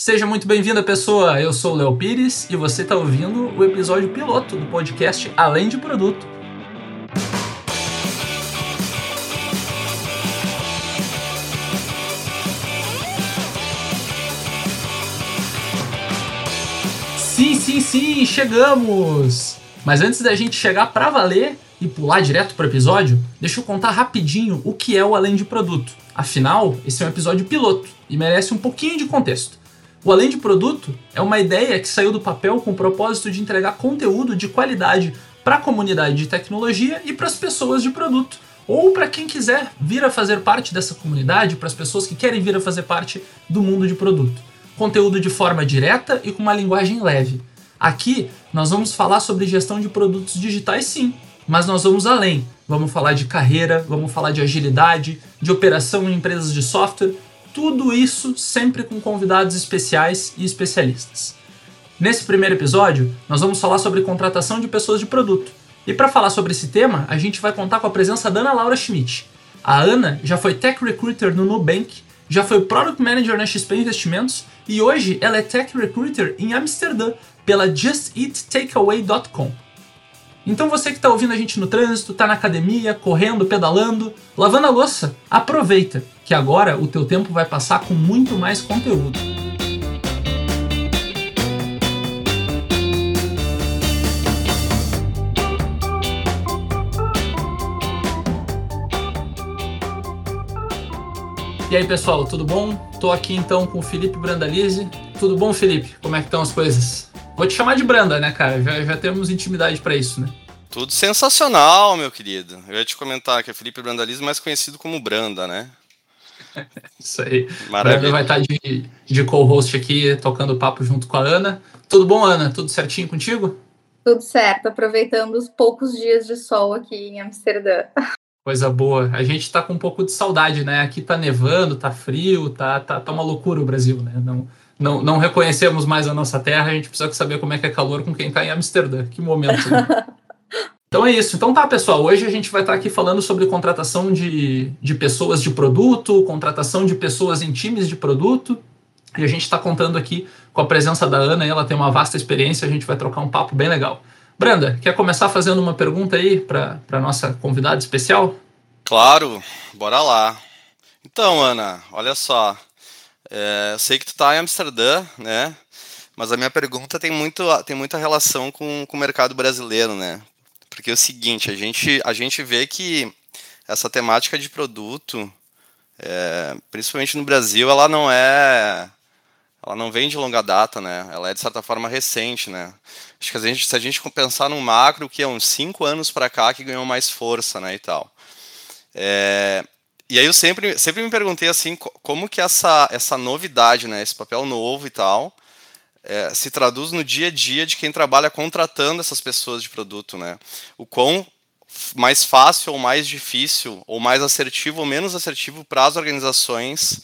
Seja muito bem-vinda, pessoa. Eu sou o Léo Pires e você está ouvindo o episódio piloto do podcast Além de Produto. Sim, sim, sim, chegamos! Mas antes da gente chegar para valer e pular direto para o episódio, deixa eu contar rapidinho o que é o Além de Produto. Afinal, esse é um episódio piloto e merece um pouquinho de contexto. O Além de Produto é uma ideia que saiu do papel com o propósito de entregar conteúdo de qualidade para a comunidade de tecnologia e para as pessoas de produto, ou para quem quiser vir a fazer parte dessa comunidade, para as pessoas que querem vir a fazer parte do mundo de produto. Conteúdo de forma direta e com uma linguagem leve. Aqui nós vamos falar sobre gestão de produtos digitais, sim, mas nós vamos além. Vamos falar de carreira, vamos falar de agilidade, de operação em empresas de software tudo isso sempre com convidados especiais e especialistas. Nesse primeiro episódio, nós vamos falar sobre contratação de pessoas de produto. E para falar sobre esse tema, a gente vai contar com a presença da Ana Laura Schmidt. A Ana já foi Tech Recruiter no Nubank, já foi Product Manager na XP Investimentos e hoje ela é Tech Recruiter em Amsterdã pela JustEatTakeaway.com. Então você que está ouvindo a gente no trânsito, está na academia, correndo, pedalando, lavando a louça, aproveita que agora o teu tempo vai passar com muito mais conteúdo. E aí pessoal, tudo bom? Tô aqui então com o Felipe Brandalize. Tudo bom, Felipe? Como é que estão as coisas? Vou te chamar de Branda, né, cara? Já, já temos intimidade para isso, né? Tudo sensacional, meu querido. Eu ia te comentar que é Felipe Brandalize, mais conhecido como Branda, né? Isso aí. Maravilha. Branda vai estar de, de co-host aqui, tocando papo junto com a Ana. Tudo bom, Ana? Tudo certinho contigo? Tudo certo, aproveitando os poucos dias de sol aqui em Amsterdã. Coisa boa. A gente tá com um pouco de saudade, né? Aqui tá nevando, tá frio, tá, tá, tá uma loucura o Brasil, né? Não, não, não reconhecemos mais a nossa terra, a gente precisa saber como é que é calor com quem está em Amsterdã. Que momento. Né? então é isso. Então tá, pessoal. Hoje a gente vai estar tá aqui falando sobre contratação de, de pessoas de produto, contratação de pessoas em times de produto. E a gente está contando aqui com a presença da Ana, ela tem uma vasta experiência, a gente vai trocar um papo bem legal. Branda, quer começar fazendo uma pergunta aí para a nossa convidada especial? Claro, bora lá. Então, Ana, olha só. É, eu sei que tu está em Amsterdã, né? Mas a minha pergunta tem, muito, tem muita relação com, com o mercado brasileiro, né? Porque é o seguinte, a gente, a gente vê que essa temática de produto, é, principalmente no Brasil, ela não é ela não vem de longa data, né? Ela é de certa forma recente, né? Acho que a gente, se a gente pensar no macro, que é uns cinco anos para cá que ganhou mais força, né, e tal. É, e aí eu sempre, sempre me perguntei assim, como que essa, essa novidade, né, esse papel novo e tal, é, se traduz no dia a dia de quem trabalha contratando essas pessoas de produto, né? O quão mais fácil ou mais difícil, ou mais assertivo ou menos assertivo para as organizações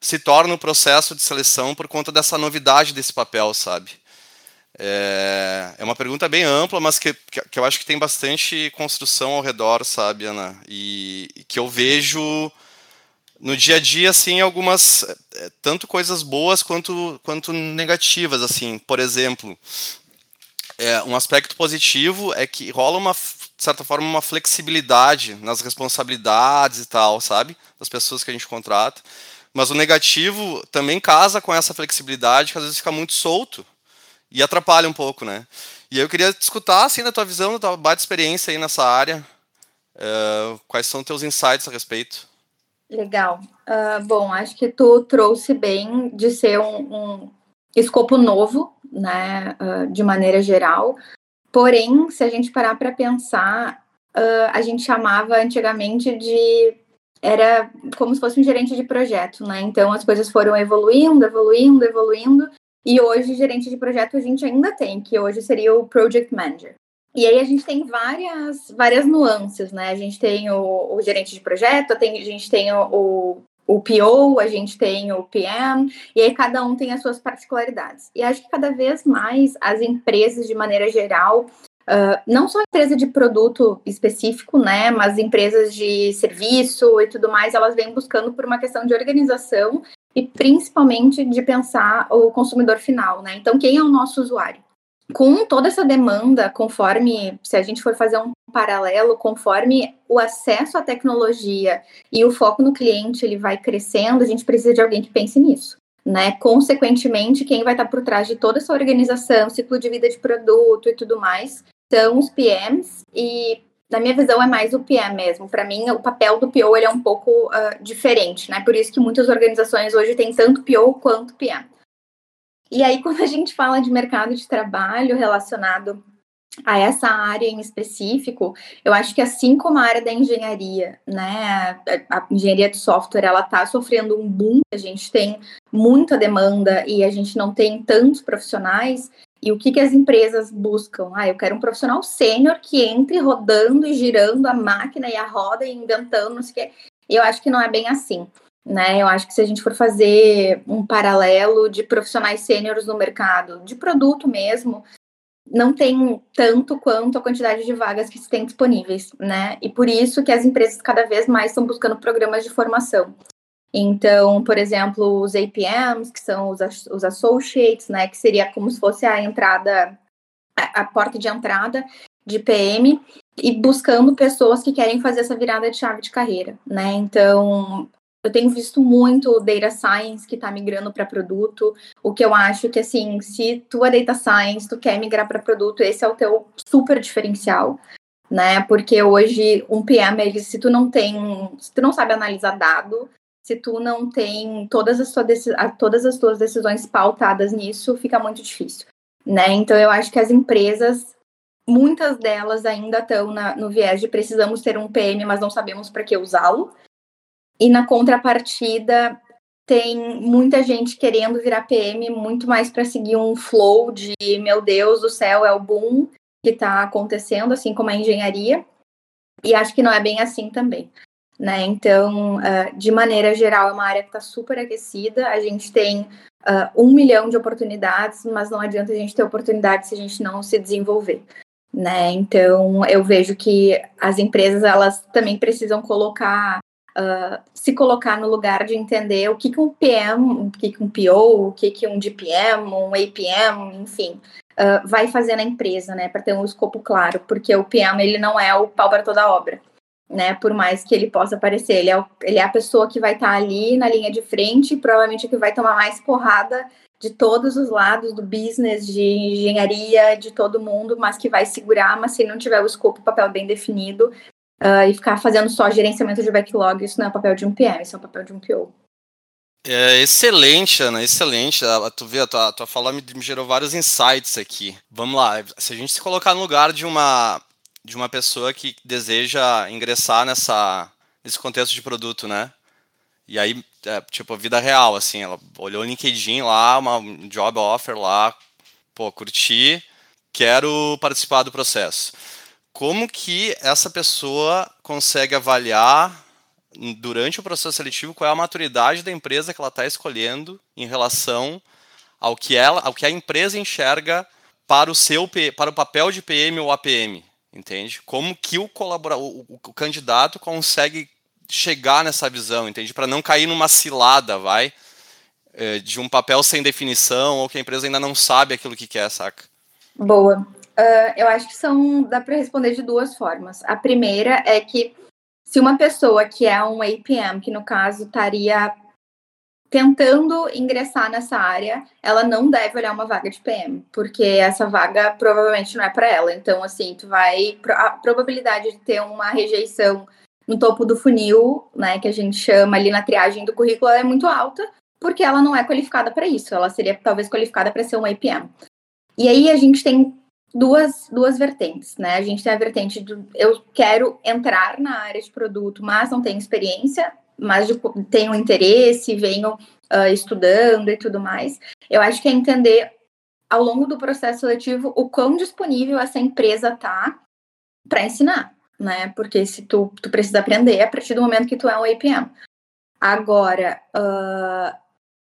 se torna o processo de seleção por conta dessa novidade desse papel, sabe? É, é uma pergunta bem ampla, mas que, que eu acho que tem bastante construção ao redor, sabe, Ana? E, e que eu vejo no dia a dia, assim, algumas é, tanto coisas boas quanto, quanto negativas, assim. Por exemplo, é, um aspecto positivo é que rola uma, de certa forma, uma flexibilidade nas responsabilidades e tal, sabe? Das pessoas que a gente contrata. Mas o negativo também casa com essa flexibilidade, que às vezes fica muito solto e atrapalha um pouco, né? E eu queria escutar, assim, da tua visão, da tua baita experiência aí nessa área, uh, quais são teus insights a respeito? Legal. Uh, bom, acho que tu trouxe bem de ser um, um escopo novo, né, uh, de maneira geral. Porém, se a gente parar para pensar, a gente chamava antigamente de era como se fosse um gerente de projeto, né? Então as coisas foram evoluindo, evoluindo, evoluindo, e hoje, gerente de projeto, a gente ainda tem, que hoje seria o Project Manager. E aí a gente tem várias, várias nuances, né? A gente tem o, o gerente de projeto, a gente tem o, o, o PO, a gente tem o PM, e aí cada um tem as suas particularidades. E acho que cada vez mais as empresas, de maneira geral, Uh, não só empresa de produto específico, né, mas empresas de serviço e tudo mais, elas vêm buscando por uma questão de organização e principalmente de pensar o consumidor final, né? Então, quem é o nosso usuário? Com toda essa demanda, conforme, se a gente for fazer um paralelo, conforme o acesso à tecnologia e o foco no cliente ele vai crescendo, a gente precisa de alguém que pense nisso. Né? Consequentemente, quem vai estar por trás de toda essa organização, ciclo de vida de produto e tudo mais, são os PMs e na minha visão, é mais o PM mesmo. Para mim, o papel do PO ele é um pouco uh, diferente, né? Por isso que muitas organizações hoje têm tanto PO quanto PM. E aí, quando a gente fala de mercado de trabalho relacionado a essa área em específico, eu acho que assim como a área da engenharia, né, a engenharia de software, ela está sofrendo um boom, a gente tem muita demanda e a gente não tem tantos profissionais, e o que, que as empresas buscam? Ah, eu quero um profissional sênior que entre rodando e girando a máquina e a roda e inventando, não sei o quê. Eu acho que não é bem assim. Né? Eu acho que se a gente for fazer um paralelo de profissionais sêniores no mercado, de produto mesmo, não tem tanto quanto a quantidade de vagas que se tem disponíveis, né? E por isso que as empresas cada vez mais estão buscando programas de formação. Então, por exemplo, os APMs, que são os, os associates, né, que seria como se fosse a entrada, a, a porta de entrada de PM, e buscando pessoas que querem fazer essa virada de chave de carreira, né? Então, eu tenho visto muito data science que está migrando para produto, o que eu acho que assim, se tu é data science, tu quer migrar para produto, esse é o teu super diferencial, né? Porque hoje um PM, se tu não tem, se tu não sabe analisar dado, se tu não tem todas as, todas as tuas decisões pautadas nisso, fica muito difícil, né? Então eu acho que as empresas, muitas delas ainda estão no viés de precisamos ter um PM, mas não sabemos para que usá-lo. E na contrapartida, tem muita gente querendo virar PM muito mais para seguir um flow de meu Deus do céu, é o boom que está acontecendo, assim como a engenharia. E acho que não é bem assim também né? Então, uh, de maneira geral, é uma área que está super aquecida. A gente tem uh, um milhão de oportunidades, mas não adianta a gente ter oportunidade se a gente não se desenvolver. Né? Então, eu vejo que as empresas elas também precisam colocar, uh, se colocar no lugar de entender o que, que um PM, o que, que um PO, o que, que um DPM, um APM, enfim, vai fazer na empresa, né? Para ter um escopo claro, porque o PM ele não é o pau para toda obra né? Por mais que ele possa aparecer, ele é, o, ele é a pessoa que vai estar tá ali na linha de frente, provavelmente que vai tomar mais porrada de todos os lados do business, de engenharia, de todo mundo, mas que vai segurar, mas se não tiver o escopo, o papel bem definido, uh, e ficar fazendo só gerenciamento de backlog, isso não é papel de um PM, isso é o papel de um PO. É excelente, Ana, excelente. Tu vê, a tua, a tua fala me, me gerou vários insights aqui. Vamos lá, se a gente se colocar no lugar de uma de uma pessoa que deseja ingressar nessa, nesse contexto de produto, né? E aí, é, tipo, vida real, assim, ela olhou o LinkedIn lá, uma job offer lá, pô, curti, quero participar do processo. Como que essa pessoa consegue avaliar durante o processo seletivo qual é a maturidade da empresa que ela está escolhendo em relação ao que ela, ao que a empresa enxerga para o seu para o papel de PM ou APM, entende? Como que o colaborador, o, o candidato consegue chegar nessa visão, entende? Para não cair numa cilada, vai, é, de um papel sem definição ou que a empresa ainda não sabe aquilo que quer, saca? Boa. Uh, eu acho que são dá para responder de duas formas. A primeira é que se uma pessoa que é um APM, que no caso estaria tentando ingressar nessa área, ela não deve olhar uma vaga de PM, porque essa vaga provavelmente não é para ela. Então, assim, tu vai a probabilidade de ter uma rejeição no topo do funil, né, que a gente chama ali na triagem do currículo, é muito alta, porque ela não é qualificada para isso. Ela seria talvez qualificada para ser um APM. E aí a gente tem duas, duas vertentes, né? A gente tem a vertente do eu quero entrar na área de produto, mas não tenho experiência, mas tenham interesse, venham uh, estudando e tudo mais. Eu acho que é entender ao longo do processo seletivo o quão disponível essa empresa tá para ensinar, né? Porque se tu, tu precisa aprender a partir do momento que tu é um APM. Agora, uh,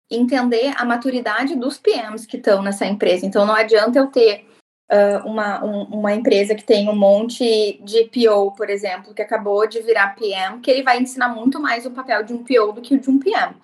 entender a maturidade dos PMs que estão nessa empresa. Então, não adianta eu ter uh, uma, um, uma empresa que tem um monte de PO, por exemplo, que acabou de virar PM, que ele vai ensinar muito mais o papel de um PO do que o de um PM.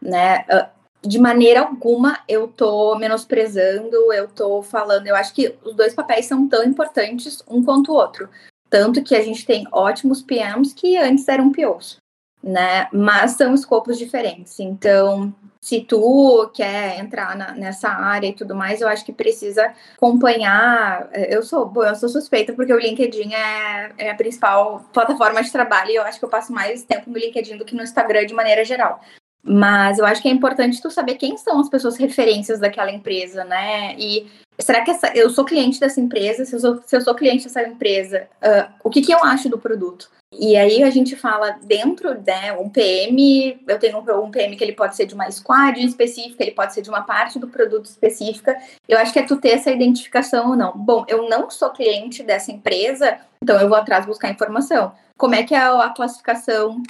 né? Ah, de maneira alguma eu tô menosprezando, eu tô falando, eu acho que os dois papéis são tão importantes um quanto o outro. Tanto que a gente tem ótimos PMs que antes eram POs, né? Mas são escopos diferentes. Então, se tu quer entrar na, nessa área e tudo mais, eu acho que precisa acompanhar. Eu sou, bom, eu sou suspeita porque o LinkedIn é, é a principal plataforma de trabalho e eu acho que eu passo mais tempo no LinkedIn do que no Instagram de maneira geral. Mas eu acho que é importante tu saber quem são as pessoas referências daquela empresa, né? E será que essa, eu sou cliente dessa empresa? Se eu sou, se eu sou cliente dessa empresa, uh, o que, que eu acho do produto? E aí a gente fala dentro, né, um PM, eu tenho um, um PM que ele pode ser de uma squad específica, ele pode ser de uma parte do produto específica. Eu acho que é tu ter essa identificação ou não. Bom, eu não sou cliente dessa empresa, então eu vou atrás buscar informação. Como é que é a classificação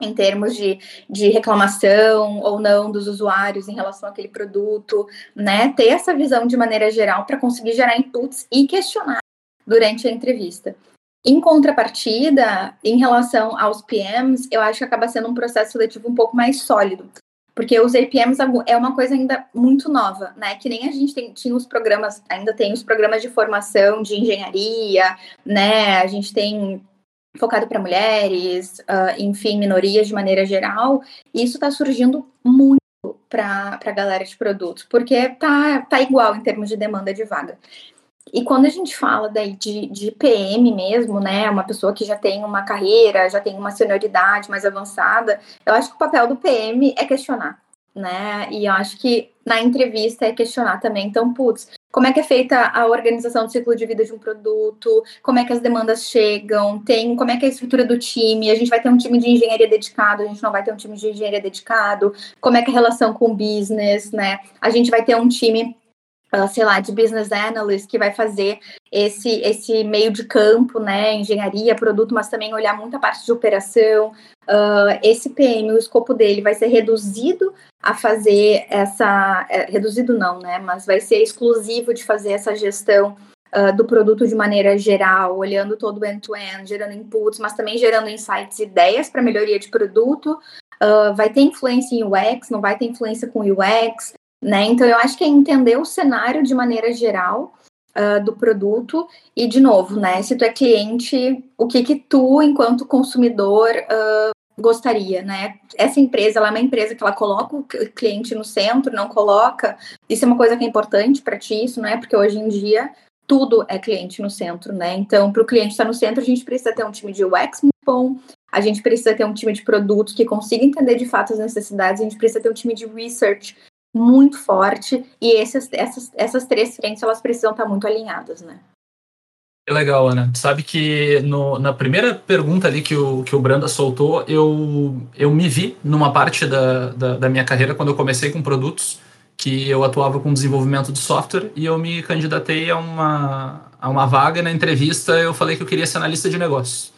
em termos de, de reclamação ou não dos usuários em relação àquele produto, né? Ter essa visão de maneira geral para conseguir gerar inputs e questionar durante a entrevista. Em contrapartida, em relação aos PMs, eu acho que acaba sendo um processo seletivo um pouco mais sólido, porque os APMs é uma coisa ainda muito nova, né? Que nem a gente tem, tinha os programas, ainda tem os programas de formação de engenharia, né? A gente tem focado para mulheres, uh, enfim, minorias de maneira geral, isso está surgindo muito para a galera de produtos, porque tá, tá igual em termos de demanda de vaga. E quando a gente fala daí de, de PM mesmo, né, uma pessoa que já tem uma carreira, já tem uma senioridade mais avançada, eu acho que o papel do PM é questionar, né? E eu acho que na entrevista é questionar também. Então, putz, como é que é feita a organização do ciclo de vida de um produto, como é que as demandas chegam, tem como é que é a estrutura do time, a gente vai ter um time de engenharia dedicado, a gente não vai ter um time de engenharia dedicado, como é que é a relação com o business, né? A gente vai ter um time sei lá, de business analyst que vai fazer esse esse meio de campo, né, engenharia, produto, mas também olhar muita parte de operação. Uh, esse PM, o escopo dele vai ser reduzido a fazer essa, é, reduzido não, né, mas vai ser exclusivo de fazer essa gestão uh, do produto de maneira geral, olhando todo o end-to-end, -end, gerando inputs, mas também gerando insights, ideias para melhoria de produto. vai ter influência em UX, não vai ter influência com UX, né? Então, eu acho que é entender o cenário de maneira geral uh, do produto e, de novo, né? Se tu é cliente, o que que tu, enquanto consumidor, uh, gostaria, né? Essa empresa, ela é uma empresa que ela coloca o cliente no centro, não coloca. Isso é uma coisa que é importante para ti, isso, né? Porque hoje em dia tudo é cliente no centro, né? Então, para o cliente estar no centro, a gente precisa ter um time de UX muito bom, a gente precisa ter um time de produtos que consiga entender de fato as necessidades, a gente precisa ter um time de research muito forte e esses, essas, essas três frentes elas precisam estar muito alinhadas, né? É legal, Ana. Sabe que no, na primeira pergunta ali que o, que o Branda soltou, eu, eu me vi numa parte da, da, da minha carreira quando eu comecei com produtos, que eu atuava com desenvolvimento de software e eu me candidatei a uma, a uma vaga na entrevista. Eu falei que eu queria ser analista de negócios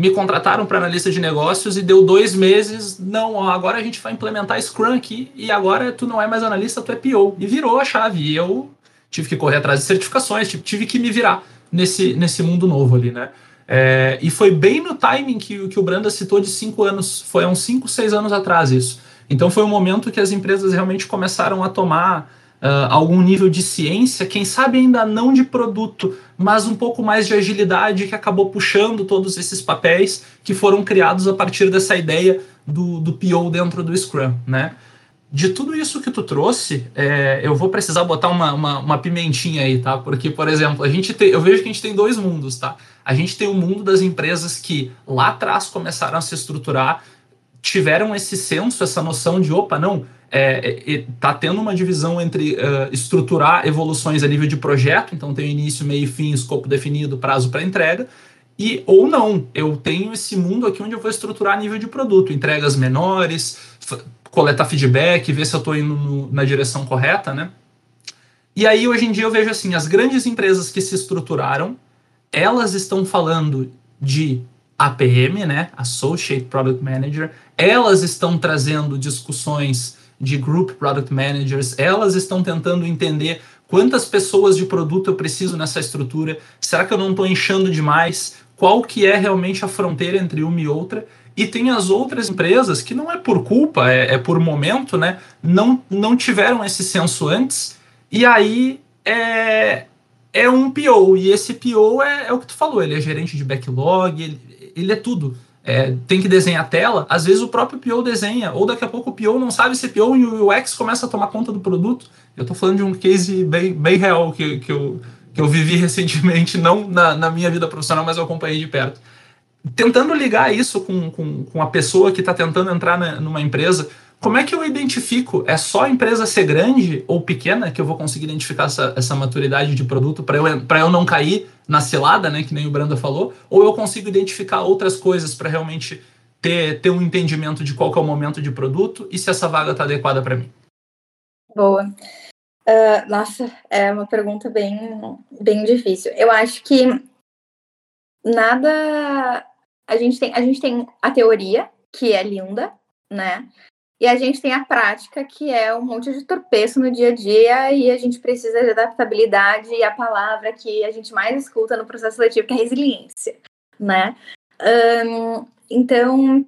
me contrataram para analista de negócios e deu dois meses. Não, agora a gente vai implementar Scrum aqui e agora tu não é mais analista, tu é PO. E virou a chave. E eu tive que correr atrás de certificações, tive que me virar nesse, nesse mundo novo ali, né? É, e foi bem no timing que, que o Branda citou de cinco anos. Foi há uns cinco, seis anos atrás isso. Então foi um momento que as empresas realmente começaram a tomar uh, algum nível de ciência, quem sabe ainda não de produto, mas um pouco mais de agilidade que acabou puxando todos esses papéis que foram criados a partir dessa ideia do, do PO dentro do Scrum, né? De tudo isso que tu trouxe, é, eu vou precisar botar uma, uma, uma, pimentinha aí, tá? Porque, por exemplo, a gente tem, eu vejo que a gente tem dois mundos, tá? A gente tem o mundo das empresas que lá atrás começaram a se estruturar, tiveram esse senso, essa noção de, opa, não, é, é, tá tendo uma divisão entre uh, estruturar evoluções a nível de projeto, então tem início, meio e fim, escopo definido, prazo para entrega, e ou não, eu tenho esse mundo aqui onde eu vou estruturar a nível de produto, entregas menores, coletar feedback, ver se eu estou indo no, na direção correta, né? E aí hoje em dia eu vejo assim, as grandes empresas que se estruturaram, elas estão falando de APM, né, Associate Product Manager, elas estão trazendo discussões de Group Product Managers, elas estão tentando entender quantas pessoas de produto eu preciso nessa estrutura, será que eu não estou inchando demais, qual que é realmente a fronteira entre uma e outra, E tem as outras empresas que não é por culpa, é, é por momento, né? Não, não tiveram esse senso antes, e aí é, é um PO. E esse PO é, é o que tu falou, ele é gerente de backlog, ele, ele é tudo. É, tem que desenhar a tela, às vezes o próprio PO desenha, ou daqui a pouco o PO não sabe ser PO e o UX começa a tomar conta do produto. Eu estou falando de um case bem, bem real que, que, eu, que eu vivi recentemente, não na, na minha vida profissional, mas eu acompanhei de perto tentando ligar isso com, com, com a pessoa que está tentando entrar na, numa empresa, como é que eu identifico? É só a empresa ser grande ou pequena que eu vou conseguir identificar essa, essa maturidade de produto para eu, eu não cair na cilada, né, que nem o Branda falou? Ou eu consigo identificar outras coisas para realmente ter, ter um entendimento de qual é o momento de produto e se essa vaga está adequada para mim? Boa. Uh, nossa, é uma pergunta bem, bem difícil. Eu acho que nada a gente tem a gente tem a teoria, que é linda, né? E a gente tem a prática, que é um monte de tropeço no dia a dia, e a gente precisa de adaptabilidade, e a palavra que a gente mais escuta no processo seletivo, que é resiliência, né? Um, então,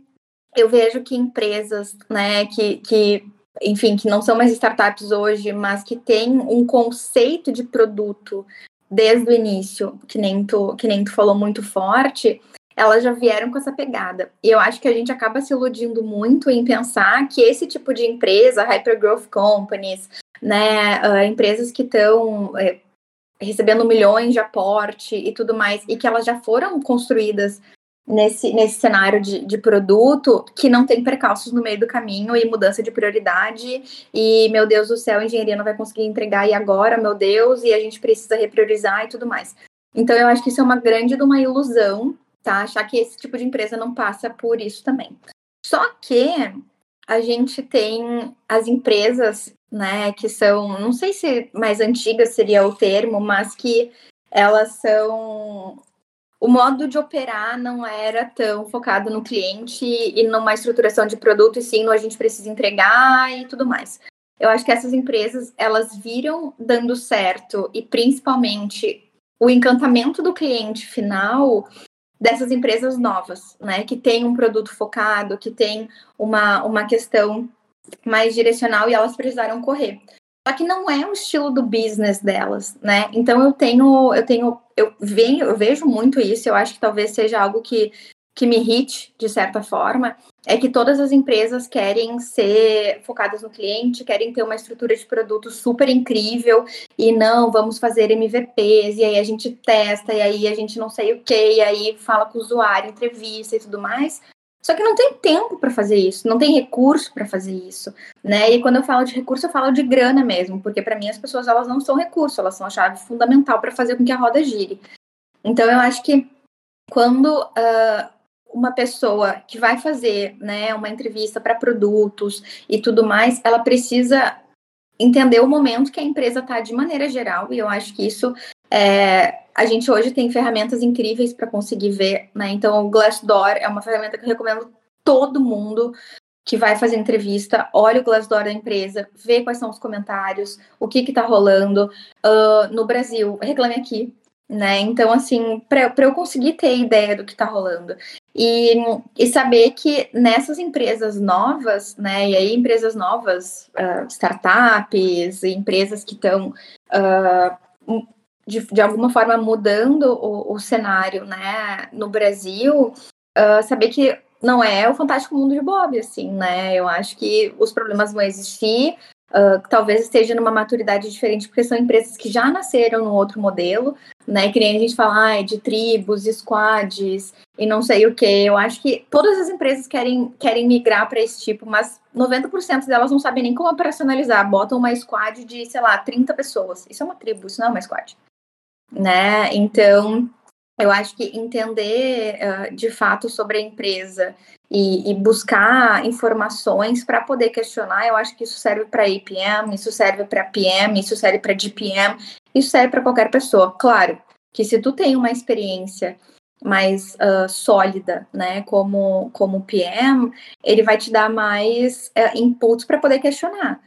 eu vejo que empresas, né, que, que, enfim, que não são mais startups hoje, mas que têm um conceito de produto desde o início, que nem tu, que nem tu falou muito forte, elas já vieram com essa pegada. E eu acho que a gente acaba se iludindo muito em pensar que esse tipo de empresa, hypergrowth companies, né, uh, empresas que estão é, recebendo milhões de aporte e tudo mais, e que elas já foram construídas nesse, nesse cenário de, de produto que não tem percalços no meio do caminho e mudança de prioridade e meu Deus do céu, a engenharia não vai conseguir entregar e agora, meu Deus, e a gente precisa repriorizar e tudo mais. Então eu acho que isso é uma grande de uma ilusão tá? Achar que esse tipo de empresa não passa por isso também. Só que a gente tem as empresas, né, que são, não sei se mais antigas seria o termo, mas que elas são o modo de operar não era tão focado no cliente e numa estruturação de produto, e sim no a gente precisa entregar e tudo mais. Eu acho que essas empresas, elas viram dando certo e principalmente o encantamento do cliente final dessas empresas novas, né, que tem um produto focado, que tem uma, uma questão mais direcional e elas precisaram correr. Só que não é o estilo do business delas, né? Então eu tenho, eu tenho, eu venho, eu vejo muito isso. Eu acho que talvez seja algo que que me irrite, de certa forma, é que todas as empresas querem ser focadas no cliente, querem ter uma estrutura de produto super incrível e não, vamos fazer MVPs, e aí a gente testa, e aí a gente não sei o que, e aí fala com o usuário, entrevista e tudo mais. Só que não tem tempo para fazer isso, não tem recurso para fazer isso, né? E quando eu falo de recurso, eu falo de grana mesmo, porque para mim as pessoas elas não são recurso, elas são a chave fundamental para fazer com que a roda gire. Então eu acho que quando uh, uma pessoa que vai fazer né, uma entrevista para produtos e tudo mais, ela precisa entender o momento que a empresa está de maneira geral, e eu acho que isso é, a gente hoje tem ferramentas incríveis para conseguir ver, né? Então o Glassdoor é uma ferramenta que eu recomendo todo mundo que vai fazer entrevista, olha o Glassdoor da empresa, vê quais são os comentários, o que está rolando. Uh, no Brasil, reclame aqui, né? Então, assim, para eu conseguir ter ideia do que está rolando e, e saber que nessas empresas novas, né? E aí, empresas novas, uh, startups, empresas que estão uh, de, de alguma forma mudando o, o cenário, né? No Brasil, uh, saber que não é o fantástico mundo de Bob, assim, né? Eu acho que os problemas vão existir, Uh, talvez esteja numa maturidade diferente, porque são empresas que já nasceram no outro modelo, né? Que nem a gente fala ah, de tribos, squads e não sei o que. Eu acho que todas as empresas querem, querem migrar para esse tipo, mas 90% delas não sabem nem como operacionalizar. Botam uma squad de, sei lá, 30 pessoas. Isso é uma tribo, isso não é uma squad. Né? Então, eu acho que entender uh, de fato sobre a empresa e, e buscar informações para poder questionar, eu acho que isso serve para APM, isso serve para PM, isso serve para DPM, isso serve para qualquer pessoa. Claro que se tu tem uma experiência mais uh, sólida, né, como como PM, ele vai te dar mais uh, inputs para poder questionar.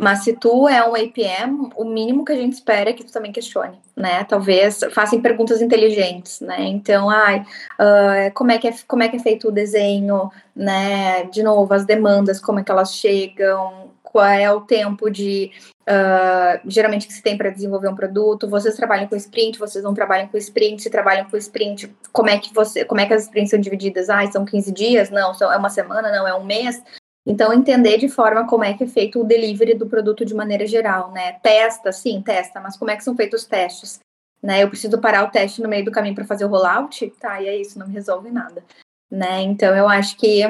Mas se tu é um APM, o mínimo que a gente espera é que tu também questione, né? Talvez façam perguntas inteligentes, né? Então, ai, uh, como, é que é, como é que é feito o desenho, né? De novo, as demandas, como é que elas chegam, qual é o tempo de uh, geralmente que se tem para desenvolver um produto. Vocês trabalham com sprint, vocês não trabalham com sprint, se trabalham com sprint, como é que você, como é que as sprints são divididas? Ah, são 15 dias? Não, são, é uma semana, não, é um mês. Então, entender de forma como é que é feito o delivery do produto de maneira geral, né? Testa, sim, testa, mas como é que são feitos os testes? Né? Eu preciso parar o teste no meio do caminho para fazer o rollout? Tá, e é isso, não resolve nada. Né? Então, eu acho que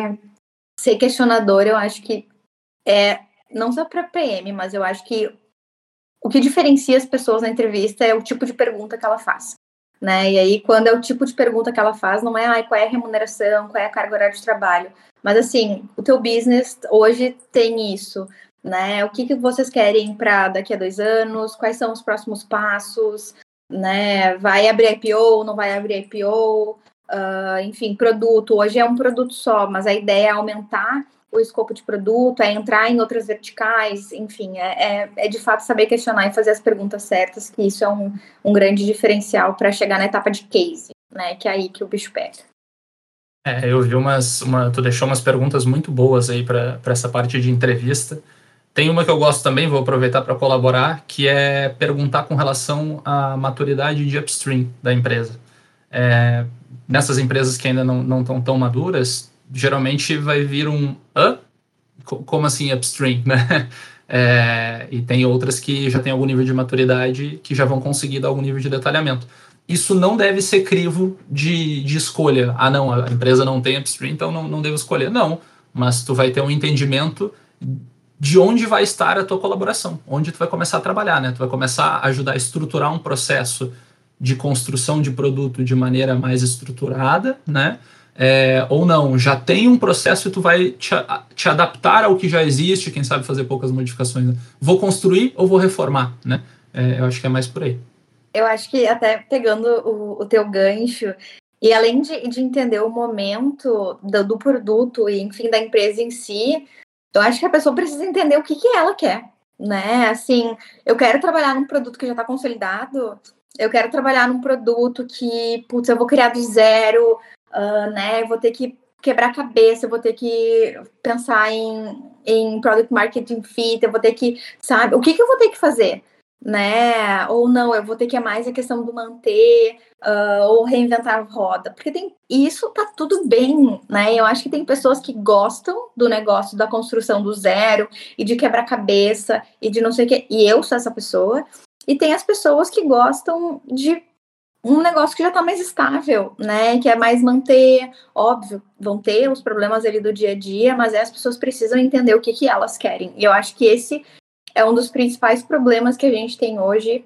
ser questionador, eu acho que é, não só para PM, mas eu acho que o que diferencia as pessoas na entrevista é o tipo de pergunta que ela faz. Né? E aí, quando é o tipo de pergunta que ela faz, não é ah, qual é a remuneração, qual é a carga horária de trabalho, mas assim, o teu business hoje tem isso, né? O que, que vocês querem para daqui a dois anos? Quais são os próximos passos? Né? Vai abrir IPO? Não vai abrir IPO? Uh, enfim, produto. Hoje é um produto só, mas a ideia é aumentar o escopo de produto, é entrar em outras verticais, enfim, é, é, é, de fato saber questionar e fazer as perguntas certas, que isso é um, um grande diferencial para chegar na etapa de case, né? Que é aí que o bicho pega. É, eu vi umas. Uma, tu deixou umas perguntas muito boas aí para essa parte de entrevista. Tem uma que eu gosto também, vou aproveitar para colaborar, que é perguntar com relação à maturidade de upstream da empresa. É, nessas empresas que ainda não estão tão maduras, geralmente vai vir um hã? Como assim upstream, né? É, e tem outras que já têm algum nível de maturidade que já vão conseguir dar algum nível de detalhamento isso não deve ser crivo de, de escolha. Ah, não, a empresa não tem upstream, então não, não devo escolher. Não, mas tu vai ter um entendimento de onde vai estar a tua colaboração, onde tu vai começar a trabalhar, né? Tu vai começar a ajudar a estruturar um processo de construção de produto de maneira mais estruturada, né? É, ou não, já tem um processo e tu vai te, te, adaptar ao que já existe, quem sabe fazer poucas modificações. Né? Vou construir ou vou reformar, né? É, eu acho que é mais por aí. Eu acho que até pegando o, o teu gancho, e além de, de entender o momento do, do, produto e, enfim, da empresa em si, eu acho que a pessoa precisa entender o que, que ela quer, né? Assim, eu quero trabalhar num produto que já está consolidado, eu quero trabalhar num produto que, putz, eu vou criar do zero, uh, né? Eu vou ter que quebrar cabeça, eu vou ter que pensar em, em product marketing fit, eu vou ter que, sabe, o que, que eu vou ter que fazer? né? Ou não, eu vou ter que é mais a questão do manter uh, ou reinventar a roda, porque tem isso tá tudo bem, né? Eu acho que tem pessoas que gostam do negócio da construção do zero e de quebrar cabeça e de não sei o que. E eu sou essa pessoa. E tem as pessoas que gostam de um negócio que já está mais estável, né? Que é mais manter, óbvio, vão ter os problemas ali do dia a dia, mas as pessoas precisam entender o que, que elas querem. E eu acho que esse é um dos principais problemas que a gente tem hoje,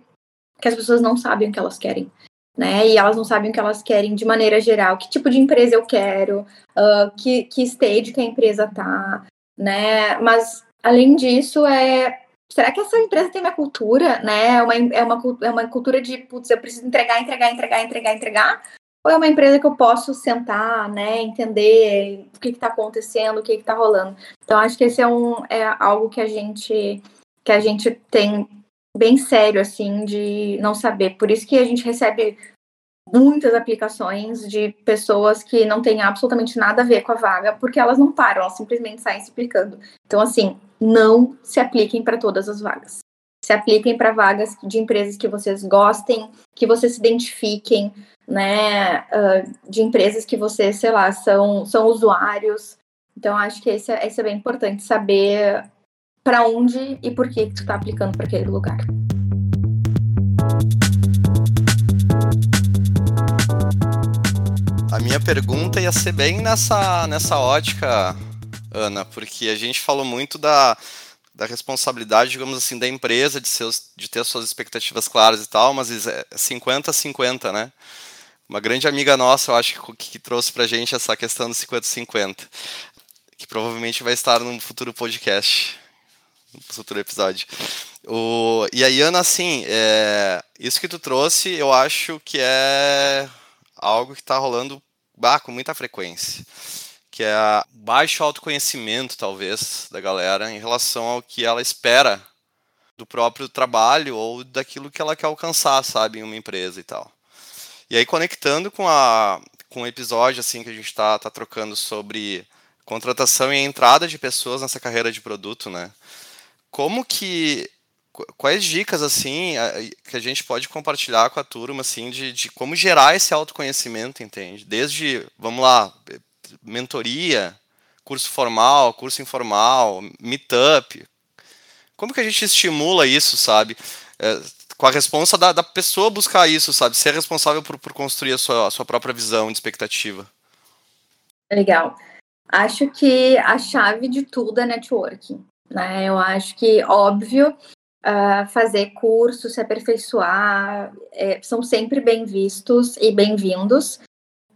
que as pessoas não sabem o que elas querem. Né? E elas não sabem o que elas querem de maneira geral, que tipo de empresa eu quero, uh, que, que stage que a empresa tá, né? Mas além disso, é será que essa empresa tem uma cultura, né? É uma, é uma, é uma cultura de, putz, eu preciso entregar, entregar, entregar, entregar, entregar? Ou é uma empresa que eu posso sentar, né, entender o que está acontecendo, o que está rolando? Então, acho que esse é, um, é algo que a gente que a gente tem bem sério, assim, de não saber. Por isso que a gente recebe muitas aplicações de pessoas que não têm absolutamente nada a ver com a vaga, porque elas não param, elas simplesmente saem se aplicando. Então, assim, não se apliquem para todas as vagas. Se apliquem para vagas de empresas que vocês gostem, que vocês se identifiquem, né? Uh, de empresas que vocês, sei lá, são, são usuários. Então, acho que esse é, esse é bem importante, saber para onde e por que, que está aplicando para aquele lugar. A minha pergunta ia ser bem nessa, nessa ótica, Ana, porque a gente falou muito da, da responsabilidade, digamos assim, da empresa de, seus, de ter suas expectativas claras e tal, mas é 50-50, né? Uma grande amiga nossa, eu acho que, que trouxe pra gente essa questão do 50-50, que provavelmente vai estar num futuro podcast no futuro episódio. O, e aí, Ana, assim, é, isso que tu trouxe, eu acho que é algo que está rolando bah, com muita frequência. Que é baixo autoconhecimento, talvez, da galera em relação ao que ela espera do próprio trabalho ou daquilo que ela quer alcançar, sabe, em uma empresa e tal. E aí conectando com a com o episódio assim que a gente está tá trocando sobre contratação e entrada de pessoas nessa carreira de produto, né? Como que quais dicas assim que a gente pode compartilhar com a turma assim de, de como gerar esse autoconhecimento, entende? Desde, vamos lá, mentoria, curso formal, curso informal, meetup. Como que a gente estimula isso, sabe? É, com a responsa da, da, pessoa buscar isso, sabe? Ser responsável por, por construir a sua, a sua própria visão de expectativa. Legal. Acho que a chave de tudo é networking. Né? Eu acho que, óbvio, uh, fazer curso, se aperfeiçoar, é, são sempre bem vistos e bem-vindos.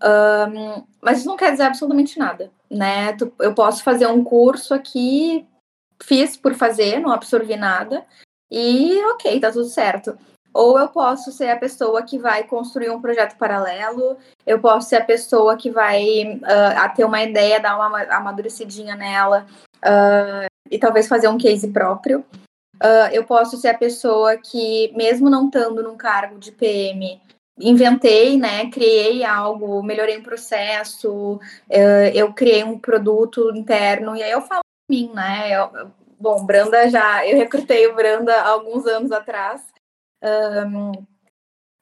Um, mas isso não quer dizer absolutamente nada, né? Eu posso fazer um curso aqui, fiz por fazer, não absorvi nada, e ok, tá tudo certo. Ou eu posso ser a pessoa que vai construir um projeto paralelo, eu posso ser a pessoa que vai uh, ter uma ideia, dar uma amadurecidinha nela uh, e talvez fazer um case próprio. Uh, eu posso ser a pessoa que, mesmo não estando num cargo de PM, inventei, né, criei algo, melhorei um processo, uh, eu criei um produto interno, e aí eu falo de mim, né, eu, bom, Branda já, eu recrutei o Branda há alguns anos atrás, um,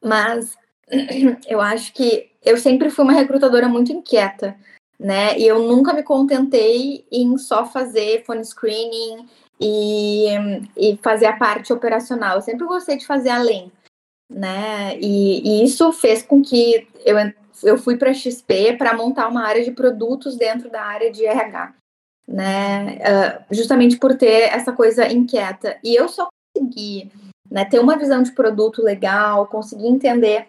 mas eu acho que eu sempre fui uma recrutadora muito inquieta, né, e eu nunca me contentei em só fazer phone screening, e, e fazer a parte operacional. Eu sempre gostei de fazer além, né? E, e isso fez com que eu, eu fui para a XP para montar uma área de produtos dentro da área de RH, né? Uh, justamente por ter essa coisa inquieta. E eu só consegui né, ter uma visão de produto legal, conseguir entender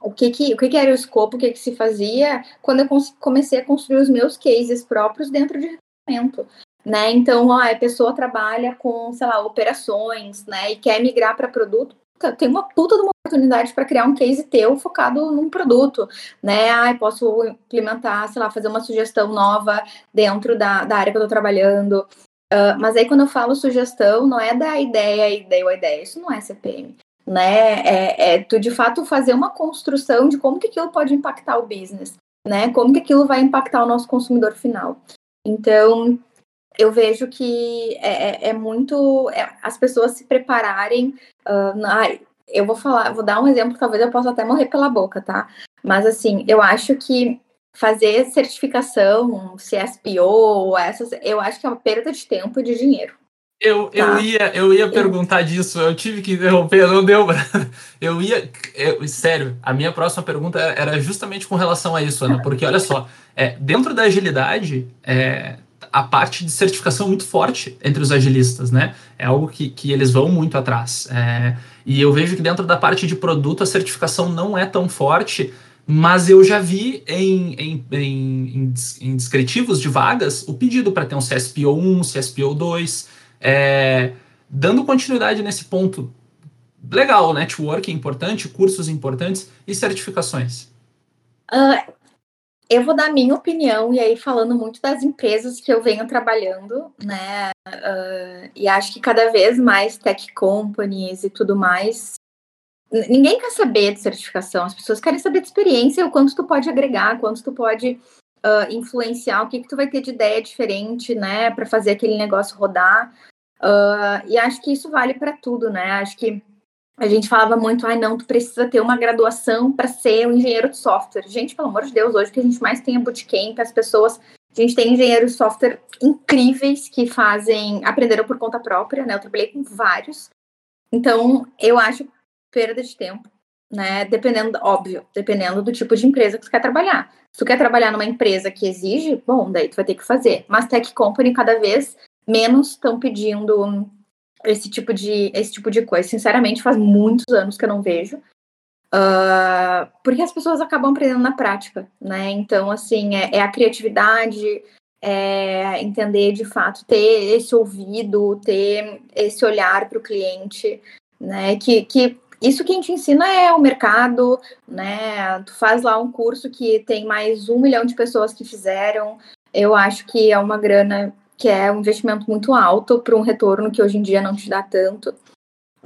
o que que, o que, que era o escopo, o que, que se fazia, quando eu comecei a construir os meus cases próprios dentro de recrutamento né? Então, ó, a pessoa trabalha com, sei lá, operações, né? E quer migrar para produto, tem uma puta de uma oportunidade para criar um case teu focado num produto, né? Ah, posso implementar, sei lá, fazer uma sugestão nova dentro da, da área que eu estou trabalhando. Uh, mas aí quando eu falo sugestão, não é da ideia, ideia ou ideia, isso não é CPM, né? É, é tu de fato fazer uma construção de como que aquilo pode impactar o business, né? Como que aquilo vai impactar o nosso consumidor final. Então, eu vejo que é, é, é muito é, as pessoas se prepararem. Uh, na, eu vou falar, vou dar um exemplo, talvez eu possa até morrer pela boca, tá? Mas assim, eu acho que fazer certificação, CSPO, essas, eu acho que é uma perda de tempo e de dinheiro. Eu, eu, tá? ia, eu ia perguntar disso, eu tive que interromper, não deu. Eu ia. Eu, sério, a minha próxima pergunta era justamente com relação a isso, Ana, porque olha só, é, dentro da agilidade, é, a parte de certificação muito forte entre os agilistas, né? É algo que, que eles vão muito atrás. É, e eu vejo que dentro da parte de produto a certificação não é tão forte, mas eu já vi em, em, em, em descritivos de vagas o pedido para ter um CSPO 1, CSPO 2. É, dando continuidade nesse ponto, legal, network é importante, cursos importantes e certificações. Uh, eu vou dar minha opinião, e aí falando muito das empresas que eu venho trabalhando, né? Uh, e acho que cada vez mais tech companies e tudo mais. Ninguém quer saber de certificação, as pessoas querem saber de experiência, o quanto tu pode agregar, quanto tu pode uh, influenciar, o que, que tu vai ter de ideia diferente, né, para fazer aquele negócio rodar. Uh, e acho que isso vale para tudo, né? Acho que a gente falava muito, ai não, tu precisa ter uma graduação para ser um engenheiro de software. Gente, pelo amor de Deus, hoje que a gente mais tem é bootcamp, as pessoas, a gente tem engenheiros de software incríveis que fazem, aprenderam por conta própria, né? Eu trabalhei com vários. Então, eu acho perda de tempo, né? Dependendo, óbvio, dependendo do tipo de empresa que você quer trabalhar. Se tu quer trabalhar numa empresa que exige, bom, daí tu vai ter que fazer. Mas tech company cada vez menos estão pedindo esse tipo de esse tipo de coisa. Sinceramente, faz muitos anos que eu não vejo. Uh, porque as pessoas acabam aprendendo na prática, né? Então, assim, é, é a criatividade, é entender de fato, ter esse ouvido, ter esse olhar para o cliente, né? Que, que isso que a gente ensina é o mercado, né? Tu faz lá um curso que tem mais um milhão de pessoas que fizeram. Eu acho que é uma grana que é um investimento muito alto para um retorno que hoje em dia não te dá tanto.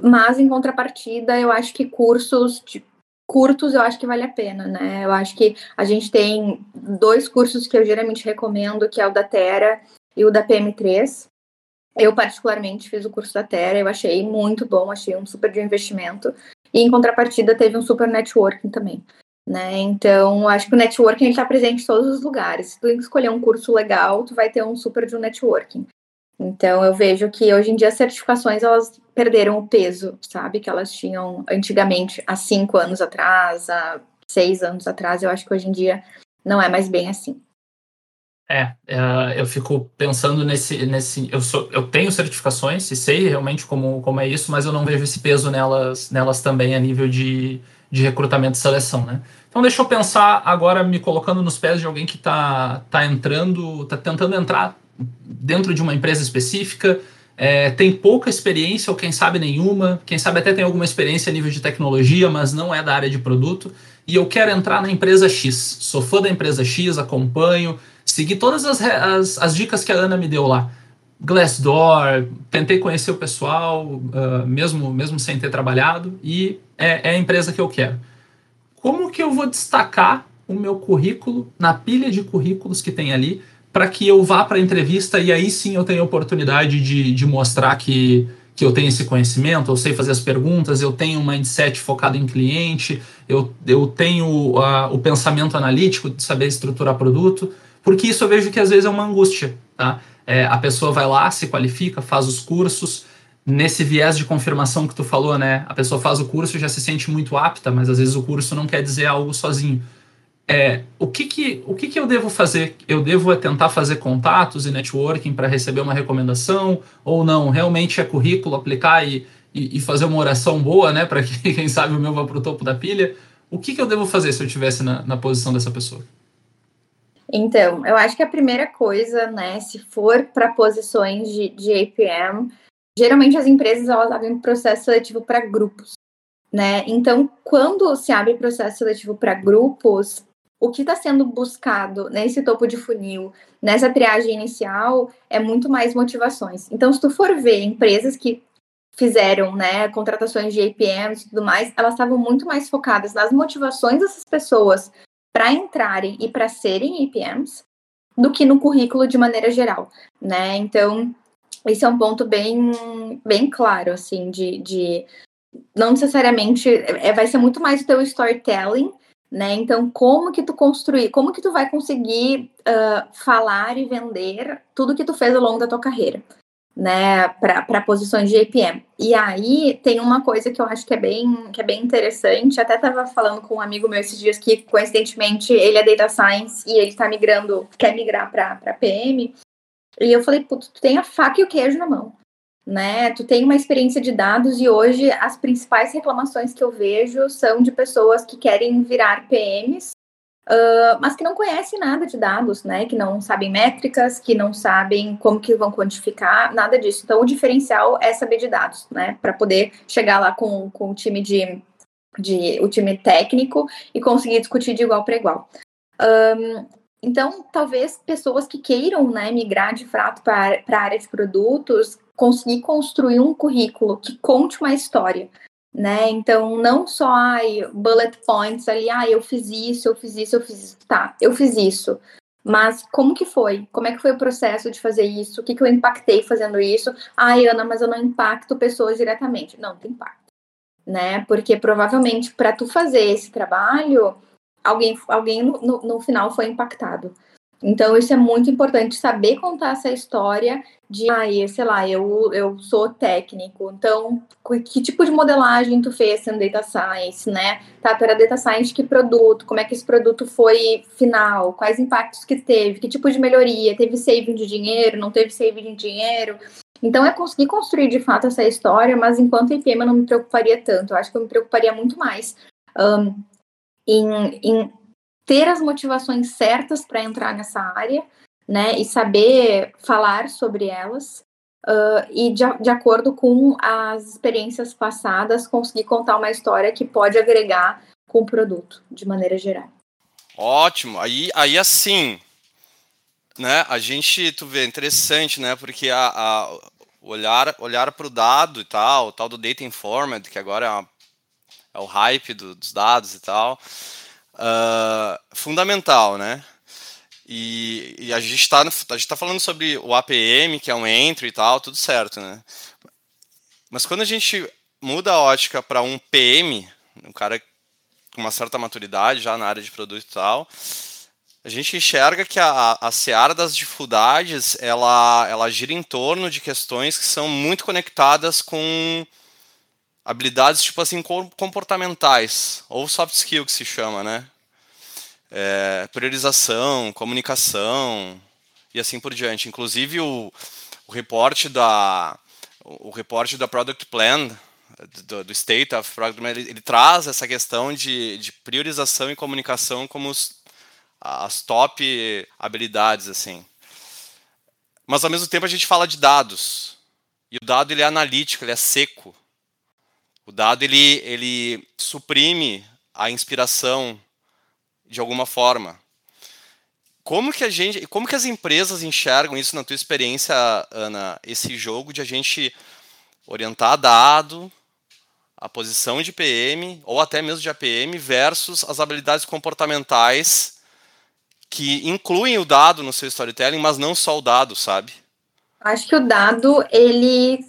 mas em contrapartida, eu acho que cursos de, curtos eu acho que vale a pena, né? Eu acho que a gente tem dois cursos que eu geralmente recomendo, que é o da Terra e o da PM3. Eu, particularmente, fiz o curso da Terra, eu achei muito bom, achei um super de investimento. E, em contrapartida, teve um super networking também. Né? Então, acho que o networking está presente em todos os lugares. Se tu escolher um curso legal, tu vai ter um super de um networking. Então, eu vejo que hoje em dia as certificações elas perderam o peso, sabe? Que elas tinham antigamente, há cinco anos atrás, há seis anos atrás. Eu acho que hoje em dia não é mais bem assim. É, é, eu fico pensando nesse, nesse eu, sou, eu tenho certificações e sei realmente como, como é isso, mas eu não vejo esse peso nelas, nelas também a nível de, de recrutamento e seleção, né? Então deixa eu pensar agora me colocando nos pés de alguém que está tá entrando, está tentando entrar dentro de uma empresa específica, é, tem pouca experiência ou quem sabe nenhuma, quem sabe até tem alguma experiência a nível de tecnologia, mas não é da área de produto, e eu quero entrar na empresa X. Sou fã da empresa X, acompanho, segui todas as, as, as dicas que a Ana me deu lá. Glassdoor, tentei conhecer o pessoal, uh, mesmo, mesmo sem ter trabalhado, e é, é a empresa que eu quero. Como que eu vou destacar o meu currículo na pilha de currículos que tem ali para que eu vá para a entrevista e aí sim eu tenha a oportunidade de, de mostrar que, que eu tenho esse conhecimento, eu sei fazer as perguntas, eu tenho um mindset focado em cliente, eu, eu tenho uh, o pensamento analítico de saber estruturar produto, porque isso eu vejo que às vezes é uma angústia. Tá? É, a pessoa vai lá, se qualifica, faz os cursos, nesse viés de confirmação que tu falou, né? A pessoa faz o curso e já se sente muito apta, mas às vezes o curso não quer dizer algo sozinho é, o que que, o que que eu devo fazer? Eu devo é tentar fazer contatos e networking para receber uma recomendação ou não? Realmente é currículo, aplicar e, e, e fazer uma oração boa, né? Para que, quem sabe, o meu vá para o topo da pilha. O que que eu devo fazer se eu estivesse na, na posição dessa pessoa? Então, eu acho que a primeira coisa, né, se for para posições de, de APM, geralmente as empresas elas abrem processo seletivo para grupos, né? Então, quando se abre processo seletivo para grupos, o que está sendo buscado nesse topo de funil, nessa triagem inicial, é muito mais motivações. Então, se tu for ver empresas que fizeram né, contratações de APMs e tudo mais, elas estavam muito mais focadas nas motivações dessas pessoas para entrarem e para serem APMs do que no currículo de maneira geral, né? Então, esse é um ponto bem, bem claro, assim, de, de não necessariamente, é, vai ser muito mais o teu storytelling né? Então, como que tu construir, como que tu vai conseguir uh, falar e vender tudo que tu fez ao longo da tua carreira, né? Para posições de APM. E aí tem uma coisa que eu acho que é bem, que é bem interessante. Até estava falando com um amigo meu esses dias que, coincidentemente, ele é data science e ele está migrando, quer migrar para PM. E eu falei, putz, tu tem a faca e o queijo na mão né? Tu tem uma experiência de dados e hoje as principais reclamações que eu vejo são de pessoas que querem virar PMs, uh, mas que não conhecem nada de dados, né? Que não sabem métricas, que não sabem como que vão quantificar, nada disso. Então, o diferencial é saber de dados, né? Para poder chegar lá com, com o time de, de o time técnico e conseguir discutir de igual para igual. Um, então, talvez pessoas que queiram né, migrar de fato para a área de produtos conseguir construir um currículo que conte uma história, né? Então, não só ai, bullet points ali, ah, eu fiz isso, eu fiz isso, eu fiz isso. Tá, eu fiz isso. Mas como que foi? Como é que foi o processo de fazer isso? O que, que eu impactei fazendo isso? Ai, Ana, mas eu não impacto pessoas diretamente. Não, tem impacto. Né? Porque provavelmente para tu fazer esse trabalho, alguém, alguém no, no, final foi impactado. Então, isso é muito importante, saber contar essa história de, ai, sei lá, eu, eu sou técnico, então, que tipo de modelagem tu fez sendo data science, né? Tá, tu era data science, que produto, como é que esse produto foi final, quais impactos que teve, que tipo de melhoria, teve saving de dinheiro, não teve saving de dinheiro. Então, é conseguir construir, de fato, essa história, mas enquanto IPM eu não me preocuparia tanto, eu acho que eu me preocuparia muito mais um, em, em ter as motivações certas para entrar nessa área, né, e saber falar sobre elas, uh, e de, de acordo com as experiências passadas, conseguir contar uma história que pode agregar com o produto, de maneira geral. Ótimo, aí, aí assim, né, a gente, tu vê, interessante, né, porque a, a olhar olhar para o dado e tal, o tal do data informed, que agora é, uma, é o hype do, dos dados e tal, uh, fundamental, né? E, e a gente está tá falando sobre o APM, que é um entry e tal, tudo certo, né? Mas quando a gente muda a ótica para um PM, um cara com uma certa maturidade já na área de produto e tal, a gente enxerga que a, a seara das dificuldades ela, ela gira em torno de questões que são muito conectadas com habilidades tipo assim comportamentais ou soft skill que se chama, né? É, priorização, comunicação e assim por diante. Inclusive o, o reporte da o reporte da Product Plan do, do State of Product ele, ele, traz essa questão de, de priorização e comunicação como os, as top habilidades, assim. Mas ao mesmo tempo a gente fala de dados. E o dado ele é analítico, ele é seco. O dado ele, ele suprime a inspiração de alguma forma. Como que a gente, como que as empresas enxergam isso na tua experiência, Ana? Esse jogo de a gente orientar dado, a posição de PM ou até mesmo de APM versus as habilidades comportamentais que incluem o dado no seu storytelling, mas não só o dado, sabe? Acho que o dado, ele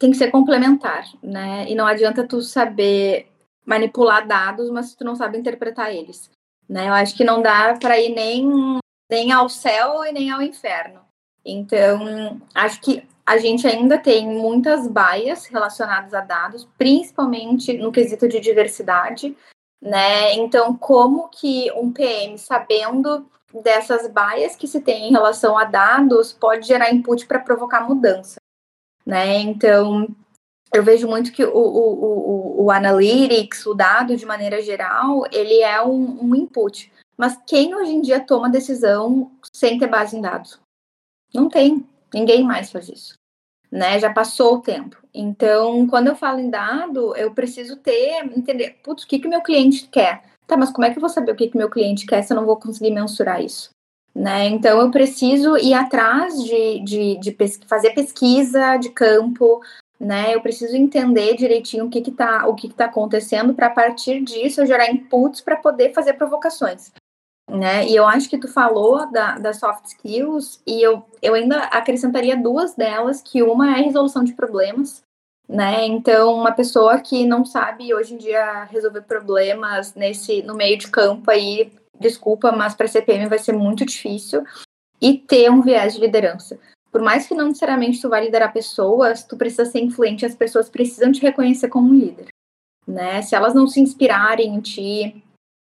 tem que ser complementar, né? E não adianta tu saber manipular dados, mas tu não sabe interpretar eles, né? Eu acho que não dá para ir nem, nem ao céu e nem ao inferno. Então, acho que a gente ainda tem muitas baias relacionadas a dados, principalmente no quesito de diversidade, né? Então, como que um PM, sabendo dessas baias que se tem em relação a dados, pode gerar input para provocar mudança, né? Então, eu vejo muito que o, o, o, o analytics, o dado de maneira geral, ele é um, um input. Mas quem hoje em dia toma decisão sem ter base em dados? Não tem. Ninguém mais faz isso né? Já passou o tempo. Então, quando eu falo em dado, eu preciso ter, entender, putz, o que que o meu cliente quer? Tá, mas como é que eu vou saber o que que meu cliente quer se eu não vou conseguir mensurar isso? Né? Então, eu preciso ir atrás de, de, de fazer pesquisa de campo, né? Eu preciso entender direitinho o que tá, o que que tá acontecendo para a partir disso eu gerar inputs para poder fazer provocações né? E eu acho que tu falou da, das soft skills e eu, eu ainda acrescentaria duas delas, que uma é resolução de problemas, né? Então, uma pessoa que não sabe hoje em dia resolver problemas nesse no meio de campo aí, desculpa, mas para CPM vai ser muito difícil e ter um viés de liderança. Por mais que não necessariamente tu vai liderar pessoas, tu precisa ser influente, as pessoas precisam te reconhecer como um líder, né? Se elas não se inspirarem em ti,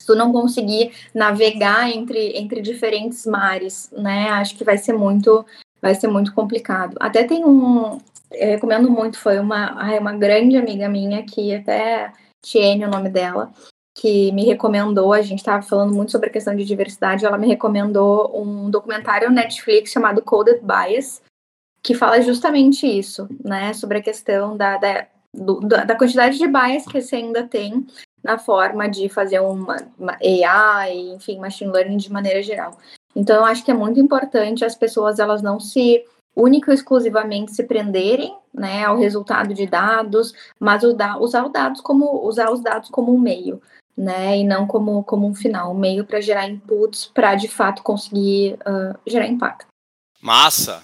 se tu não conseguir navegar entre, entre diferentes mares, né? Acho que vai ser muito vai ser muito complicado. Até tem um, eu recomendo muito, foi uma, uma grande amiga minha que até Tiene o nome dela, que me recomendou, a gente estava falando muito sobre a questão de diversidade, ela me recomendou um documentário Netflix chamado Coded Bias, que fala justamente isso, né, sobre a questão da, da, do, da quantidade de bias que você ainda tem na forma de fazer uma, uma AI, enfim, machine learning de maneira geral. Então, eu acho que é muito importante as pessoas elas não se única e exclusivamente se prenderem, né, ao resultado de dados, mas usar os dados como usar os dados como um meio, né, e não como como um final, um meio para gerar inputs para de fato conseguir uh, gerar impacto. Massa.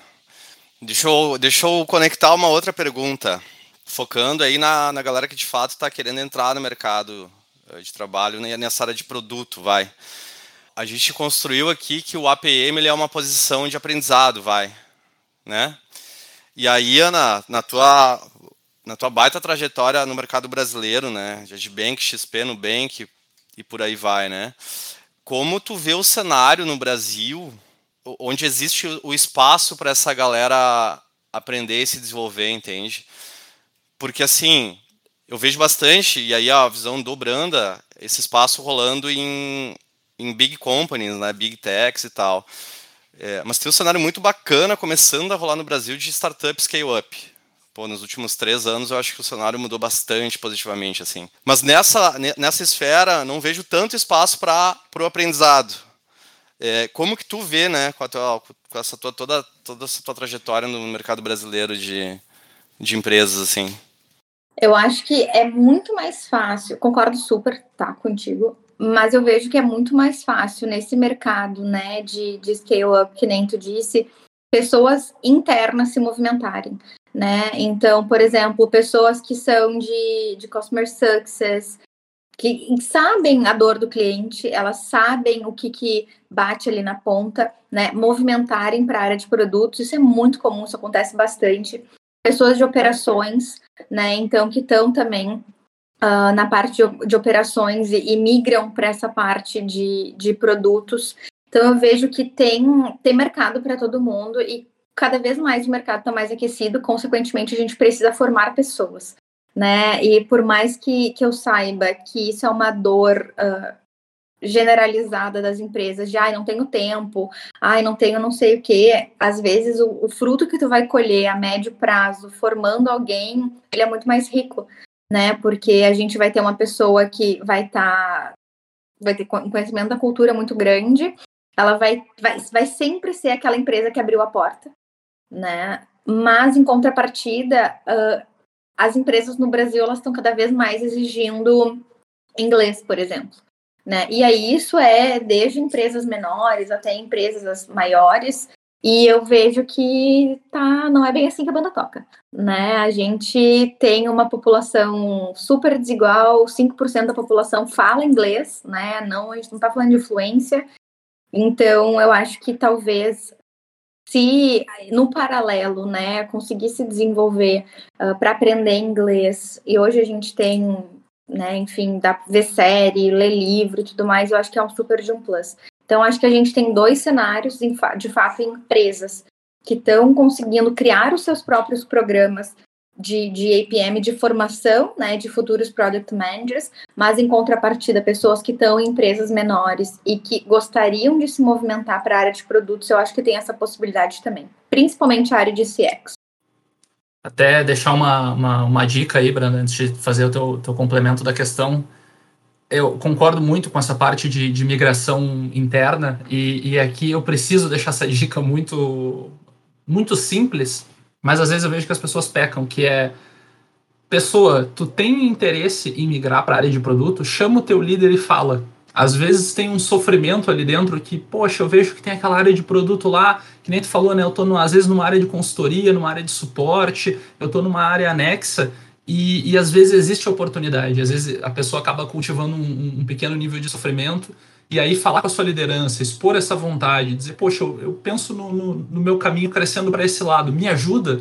Deixa eu, deixa eu conectar uma outra pergunta focando aí na, na galera que de fato está querendo entrar no mercado eh, de trabalho nessa área de produto, vai. A gente construiu aqui que o APM ele é uma posição de aprendizado, vai, né? E aí, Ana, na tua na tua baita trajetória no mercado brasileiro, né, de Bank, XP, Nubank e por aí vai, né? Como tu vê o cenário no Brasil onde existe o espaço para essa galera aprender e se desenvolver, entende? Porque assim, eu vejo bastante, e aí a visão do Branda, esse espaço rolando em, em big companies, né, big techs e tal. É, mas tem um cenário muito bacana começando a rolar no Brasil de startup scale-up. Pô, nos últimos três anos eu acho que o cenário mudou bastante positivamente, assim. Mas nessa, nessa esfera não vejo tanto espaço para o aprendizado. É, como que tu vê, né, com, tua, com, essa tua, toda, toda essa tua trajetória no mercado brasileiro de, de empresas, assim? Eu acho que é muito mais fácil, concordo super, tá, contigo, mas eu vejo que é muito mais fácil nesse mercado, né, de, de scale-up, que nem tu disse, pessoas internas se movimentarem, né? Então, por exemplo, pessoas que são de, de customer success, que sabem a dor do cliente, elas sabem o que, que bate ali na ponta, né? Movimentarem para a área de produtos, isso é muito comum, isso acontece bastante. Pessoas de operações, né? Então, que estão também uh, na parte de, de operações e, e migram para essa parte de, de produtos. Então, eu vejo que tem, tem mercado para todo mundo e cada vez mais o mercado está mais aquecido, consequentemente, a gente precisa formar pessoas né? E por mais que, que eu saiba que isso é uma dor uh, generalizada das empresas, de ai, não tenho tempo, ai, não tenho não sei o que, às vezes o, o, fruto que tu vai colher a médio prazo formando alguém, ele é muito mais rico, né? Porque a gente vai ter uma pessoa que vai estar. Tá, vai ter conhecimento da cultura muito grande, ela vai, vai, vai sempre ser aquela empresa que abriu a porta, né? Mas, em contrapartida, uh, as empresas no Brasil elas estão cada vez mais exigindo inglês, por exemplo. Né? E aí isso é desde empresas menores até empresas maiores. E eu vejo que tá, não é bem assim que a banda toca. Né? A gente tem uma população super desigual, 5% da população fala inglês, né? Não, a gente não está falando de fluência. Então, eu acho que talvez se no paralelo, né, conseguir se desenvolver uh, ah, para aprender inglês, e hoje a gente tem, né, enfim, dá ver série, ler livro e tudo mais, eu acho que é um super de um plus. Então, acho que a gente tem dois cenários, de fato, em empresas que estão conseguindo criar os seus próprios programas de, de APM de formação, né, de futuros product managers, mas em contrapartida, pessoas que estão em empresas menores e que gostariam de se movimentar para a área de produtos, eu acho que tem essa possibilidade também, principalmente a área de CX. Até deixar uma, uma, uma dica aí, Branda, antes de fazer o teu, teu complemento da questão, eu concordo muito com essa parte de, de migração interna e, e aqui eu preciso deixar essa dica muito, muito simples, mas às vezes eu vejo que as pessoas pecam, que é pessoa, tu tem interesse em migrar para a área de produto, chama o teu líder e fala. Às vezes tem um sofrimento ali dentro que, poxa, eu vejo que tem aquela área de produto lá, que nem tu falou, né? Eu tô às vezes numa área de consultoria, numa área de suporte, eu tô numa área anexa e, e às vezes existe oportunidade, às vezes a pessoa acaba cultivando um, um pequeno nível de sofrimento e aí falar com a sua liderança, expor essa vontade, dizer, poxa, eu, eu penso no, no, no, meu caminho crescendo para esse lado, me ajuda.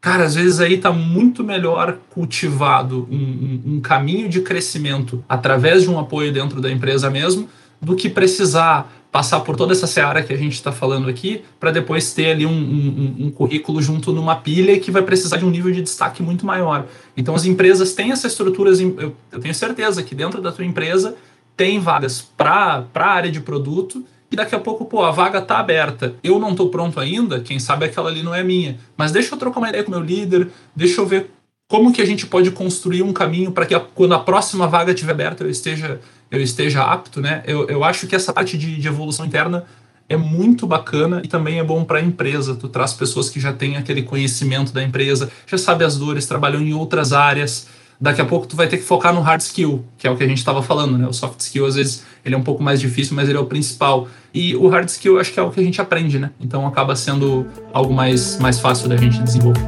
Cara, às vezes aí está muito melhor cultivado um, um, um, caminho de crescimento através de um apoio dentro da empresa mesmo, do que precisar passar por toda essa seara que a gente está falando aqui, para depois ter ali um, um, currículo junto numa pilha que vai precisar de um nível de destaque muito maior. Então as empresas têm essa estrutura, eu, eu tenho certeza que dentro da tua empresa tem vagas para a área de produto e daqui a pouco, pô, a vaga tá aberta. Eu não tô pronto ainda, quem sabe aquela ali não é minha. Mas deixa eu trocar uma ideia com meu líder, deixa eu ver como que a gente pode construir um caminho para que a, quando a próxima vaga estiver aberta eu esteja, eu esteja apto, né? Eu, eu acho que essa parte de, de evolução interna é muito bacana e também é bom para a empresa. Tu traz pessoas que já têm aquele conhecimento da empresa, já sabe as dores, trabalham em outras áreas daqui a pouco tu vai ter que focar no hard skill, que é o que a gente estava falando, né? O soft skill, às vezes, ele é um pouco mais difícil, mas ele é o principal. E o hard skill, acho que é o que a gente aprende, né? Então acaba sendo algo mais, mais fácil da gente desenvolver.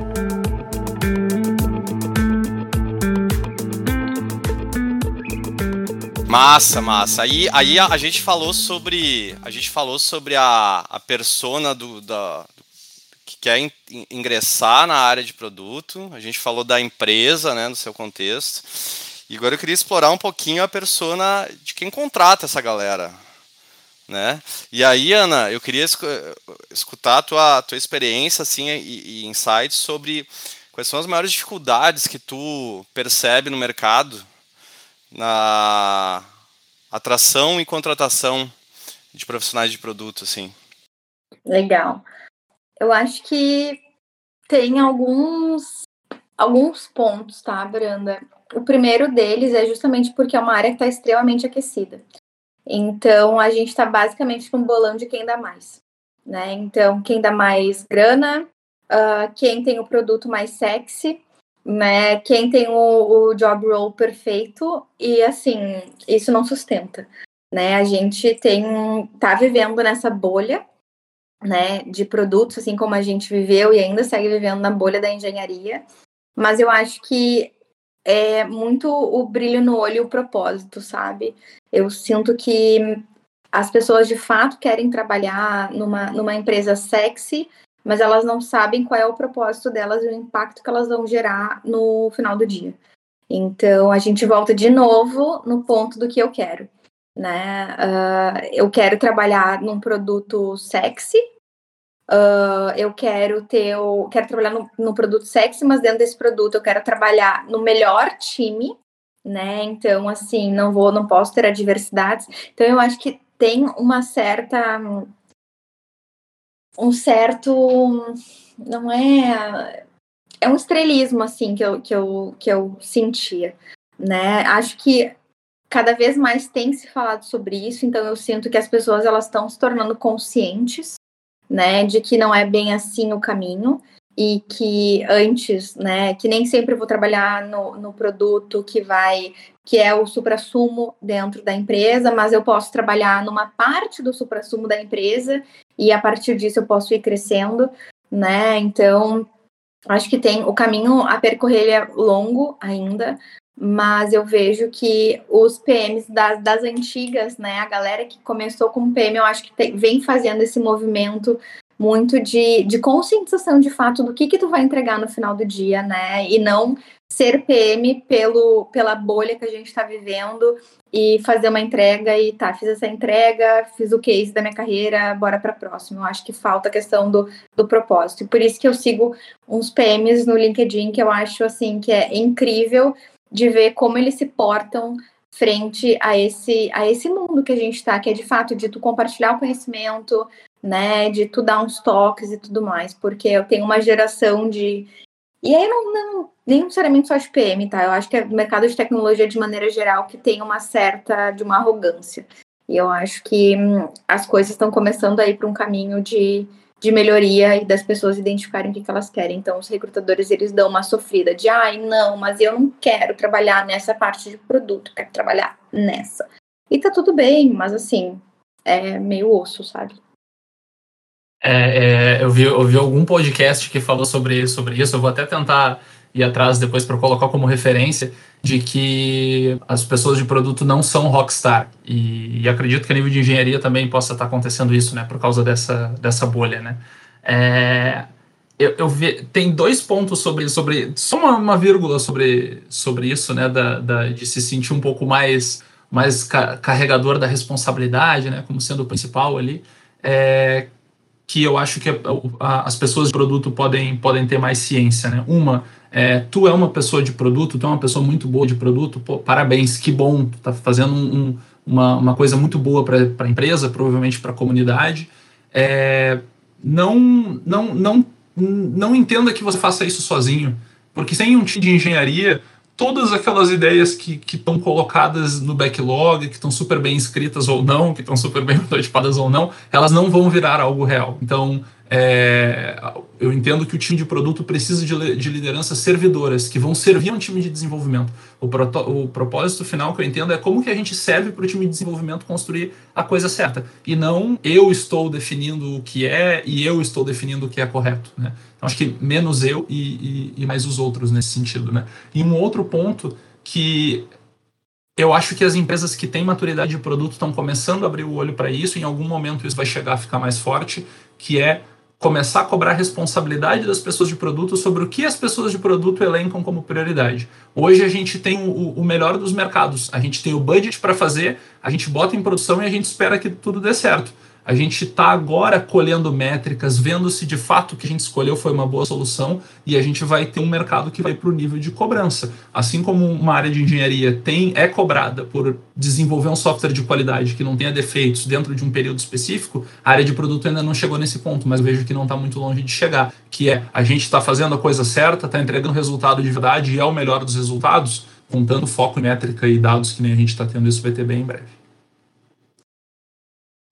Massa, massa. Aí, aí a, a, gente falou sobre a gente falou sobre a, a persona do, da, quer ingressar na área de produto. A gente falou da empresa, né, no seu contexto. E agora eu queria explorar um pouquinho a persona de quem contrata essa galera, né? E aí, Ana, eu queria escutar a tua, tua experiência assim e, e insights sobre quais são as maiores dificuldades que tu percebe no mercado na atração e contratação de profissionais de produto, assim. Legal. Eu acho que tem alguns alguns pontos, tá, Branda? O primeiro deles é justamente porque é uma área que está extremamente aquecida. Então a gente está basicamente com um bolão de quem dá mais. Né? Então, quem dá mais grana, uh, quem tem o produto mais sexy, né? Quem tem o, o job role perfeito, e assim, isso não sustenta. Né? A gente tem tá vivendo nessa bolha né, de produtos, assim como a gente viveu e ainda segue vivendo na bolha da engenharia. Mas eu acho que é muito o brilho no olho e o propósito, sabe? Eu sinto que as pessoas de fato querem trabalhar numa, numa empresa sexy, mas elas não sabem qual é o propósito delas e o impacto que elas vão gerar no final do dia. Então a gente volta de novo no ponto do que eu quero né? Uh, eu quero trabalhar num produto sexy. Uh, eu quero ter o, quero trabalhar num, num produto sexy, mas dentro desse produto eu quero trabalhar no melhor time, né? Então, assim, não vou, não posso ter adversidades. Então, eu acho que tem uma certa um certo não é é um estrelismo assim que eu, que eu, que eu sentia, né? Acho que cada vez mais tem se falado sobre isso, então eu sinto que as pessoas elas estão se tornando conscientes, né, de que não é bem assim o caminho e que antes, né, que nem sempre vou trabalhar no, no produto que vai, que é o supra-sumo dentro da empresa, mas eu posso trabalhar numa parte do supra-sumo da empresa e a partir disso eu posso ir crescendo, né, então acho que tem o caminho a percorrer é longo ainda, mas eu vejo que os PMs das, das antigas, né, a galera que começou com PM, eu acho que tem, vem fazendo esse movimento muito de, de conscientização de fato do que que tu vai entregar no final do dia, né, e não ser PM pelo, pela bolha que a gente está vivendo e fazer uma entrega e tá, fiz essa entrega, fiz o case da minha carreira, bora para próximo. Eu acho que falta a questão do, do propósito. E por isso que eu sigo uns PMs no LinkedIn que eu acho assim que é incrível de ver como eles se portam frente a esse a esse mundo que a gente está, que é de fato de tu compartilhar o conhecimento, né, de tu dar uns toques e tudo mais, porque eu tenho uma geração de e aí não, não nem necessariamente só de PM, tá? Eu acho que é o mercado de tecnologia de maneira geral que tem uma certa de uma arrogância. E eu acho que hum, as coisas estão começando a ir para um caminho de de melhoria e das pessoas identificarem o que, elas querem. Então, os recrutadores, eles dão uma sofrida de, ai, não, mas eu não quero trabalhar nessa parte de produto, quero trabalhar nessa. E tá tudo bem, mas assim, é meio osso, sabe? É, é, eu, vi, eu vi algum podcast que falou sobre, sobre isso, eu vou até tentar ir atrás depois para colocar como referência, de que as pessoas de produto não são rockstar. E, e, acredito que a nível de engenharia também possa estar acontecendo isso, né, por causa dessa, dessa bolha, né. É, eu, eu vi, tem dois pontos sobre, sobre só uma, uma vírgula sobre, sobre isso, né, da, da, de se sentir um pouco mais, mais ca carregador da responsabilidade, né, como sendo o principal ali, é, que eu acho que a, a, as pessoas de produto podem, podem ter mais ciência, né. Uma é, tu é uma pessoa de produto, tu é uma pessoa muito boa de produto, pô, parabéns, que bom, tu tá fazendo um, uma, uma coisa muito boa para a empresa, provavelmente para a comunidade. É, não, não, não, não entenda que você faça isso sozinho, porque sem um time de engenharia, todas aquelas ideias que estão colocadas no backlog, que estão super bem escritas ou não, que estão super bem prototipadas ou não, elas não vão virar algo real. Então, é, eu entendo que o time de produto precisa de, de, lideranças servidoras que vão servir um time de desenvolvimento. O, proto, o propósito final que eu entendo é como que a gente serve para o time de desenvolvimento construir a coisa certa e não eu estou definindo o que é e eu estou definindo o que é correto. Né? Então acho que menos eu e, e, e mais os outros nesse sentido. Né? E um outro ponto que eu acho que as empresas que têm maturidade de produto estão começando a abrir o olho para isso. Em algum momento isso vai chegar a ficar mais forte, que é começar a cobrar responsabilidade das pessoas de produto sobre o que as pessoas de produto elencam como prioridade. Hoje a gente tem o, o melhor dos mercados, a gente tem o budget para fazer, a gente bota em produção e a gente espera que tudo dê certo. A gente está agora colhendo métricas, vendo se de fato o que a gente escolheu foi uma boa solução e a gente vai ter um mercado que vai para o nível de cobrança. Assim como uma área de engenharia tem é cobrada por desenvolver um software de qualidade que não tenha defeitos dentro de um período específico, a área de produto ainda não chegou nesse ponto, mas vejo que não está muito longe de chegar. Que é a gente está fazendo a coisa certa, está entregando resultado de verdade e é o melhor dos resultados, contando foco métrica e dados que nem a gente está tendo, isso vai ter bem em breve.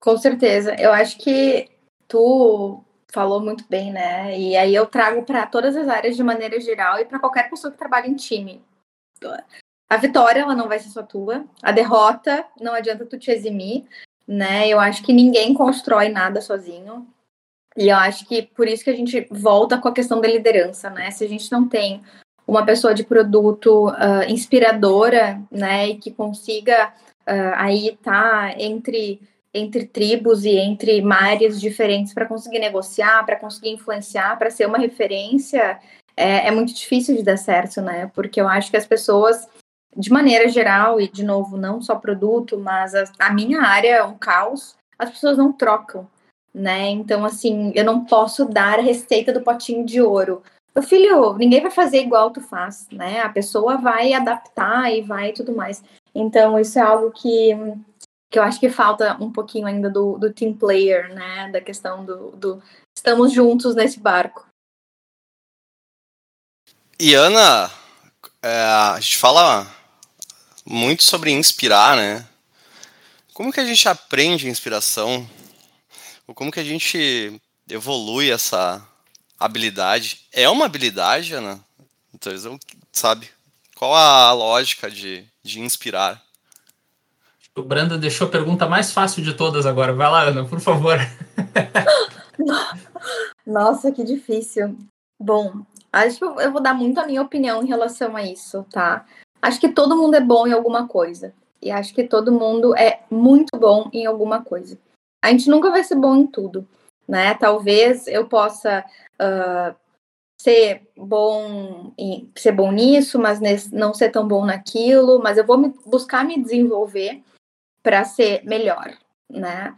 Com certeza. Eu acho que tu falou muito bem, né? E aí eu trago para todas as áreas de maneira geral e para qualquer pessoa que trabalha em time. A vitória, ela não vai ser só tua. A derrota, não adianta tu te eximir, né? Eu acho que ninguém constrói nada sozinho. E eu acho que por isso que a gente volta com a questão da liderança, né? Se a gente não tem uma pessoa de produto uh, inspiradora, né, e que consiga uh, aí estar tá entre entre tribos e entre mares diferentes para conseguir negociar, para conseguir influenciar, para ser uma referência, é, é, muito difícil de dar certo, né? Porque eu acho que as pessoas, de maneira geral, e de novo, não só produto, mas a, a minha área é um caos, as pessoas não trocam, né? Então, assim, eu não posso dar a receita do potinho de ouro. Meu filho, ninguém vai fazer igual tu faz, né? A pessoa vai adaptar e vai tudo mais. Então, isso é algo que, que eu acho que falta um pouquinho ainda do, do team player, né? Da questão do, do estamos juntos nesse barco. E Ana, é, a gente fala muito sobre inspirar, né? Como que a gente aprende inspiração? Ou como que a gente evolui essa habilidade. É uma habilidade, Ana? Então, sabe? Qual a lógica de, de inspirar? O Branda deixou a pergunta mais fácil de todas agora. Vai lá, Ana, por favor. Nossa, que difícil. Bom, acho que eu vou dar muito a minha opinião em relação a isso, tá? Acho que todo mundo é bom em alguma coisa. E acho que todo mundo é muito bom em alguma coisa. A gente nunca vai ser bom em tudo né? Talvez eu possa uh, ser bom em, ser bom nisso, mas nesse, não ser tão bom naquilo, mas eu vou me, buscar me desenvolver para ser melhor, né?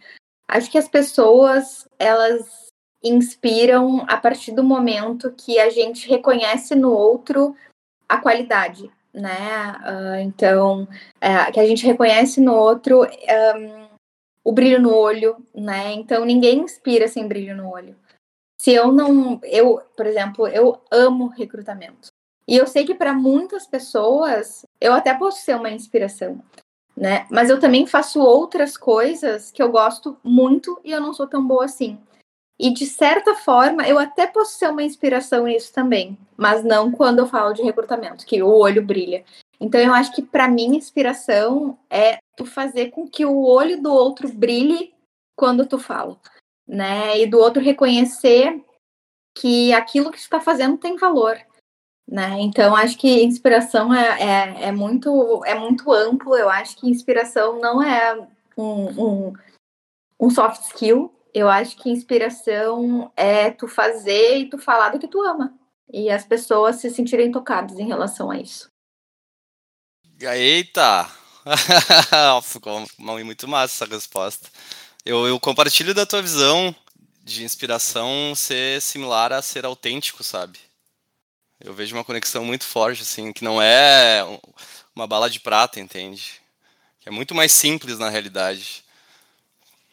Acho que as pessoas elas inspiram a partir do momento que a gente reconhece no outro a qualidade, né? Uh, então, uh, que a gente reconhece no outro um, o brilho no olho, né? Então ninguém inspira sem brilho no olho. Se eu não, eu, por exemplo, eu amo recrutamento. E eu sei que para muitas pessoas eu até posso ser uma inspiração, né? Mas eu também faço outras coisas que eu gosto muito e eu não sou tão boa assim. E de certa forma, eu até posso ser uma inspiração nisso também, mas não quando eu falo de recrutamento, que o olho brilha. Então eu acho que para mim inspiração é tu fazer com que o olho do outro brilhe quando tu fala, né? E do outro reconhecer que aquilo que está fazendo tem valor, né? Então acho que inspiração é, é, é, muito é muito amplo. Eu acho que inspiração não é um, um, um soft skill. Eu acho que inspiração é tu fazer e tu falar do que tu ama e as pessoas se sentirem tocadas em relação a isso. Eita! Ficou muito massa essa resposta. Eu, eu compartilho da tua visão de inspiração ser similar a ser autêntico, sabe? Eu vejo uma conexão muito forte, assim, que não é uma bala de prata, entende? Que é muito mais simples na realidade.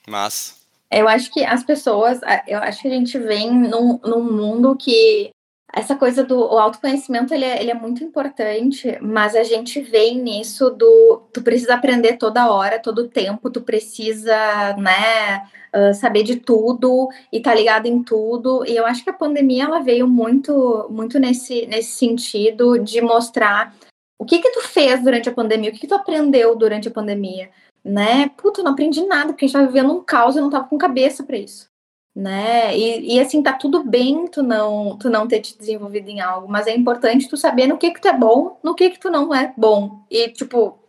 Mas. Eu acho que as pessoas, eu acho que a gente vem num, num mundo que essa coisa do autoconhecimento ele é, ele é muito importante, mas a gente vem nisso do tu precisa aprender toda hora, todo tempo, tu precisa, né, uh, saber de tudo e tá ligado em tudo. E eu acho que a pandemia ela veio muito muito nesse nesse sentido de mostrar o que que tu fez durante a pandemia, o que que tu aprendeu durante a pandemia, né? Puta, eu não aprendi nada, porque a gente tava vivendo um caos e não tava com cabeça para isso né? E, e, assim, tá tudo bem tu não, tu não ter te desenvolvido em algo, mas é importante tu saber no que que tu é bom, no que que tu não é bom. E, tipo,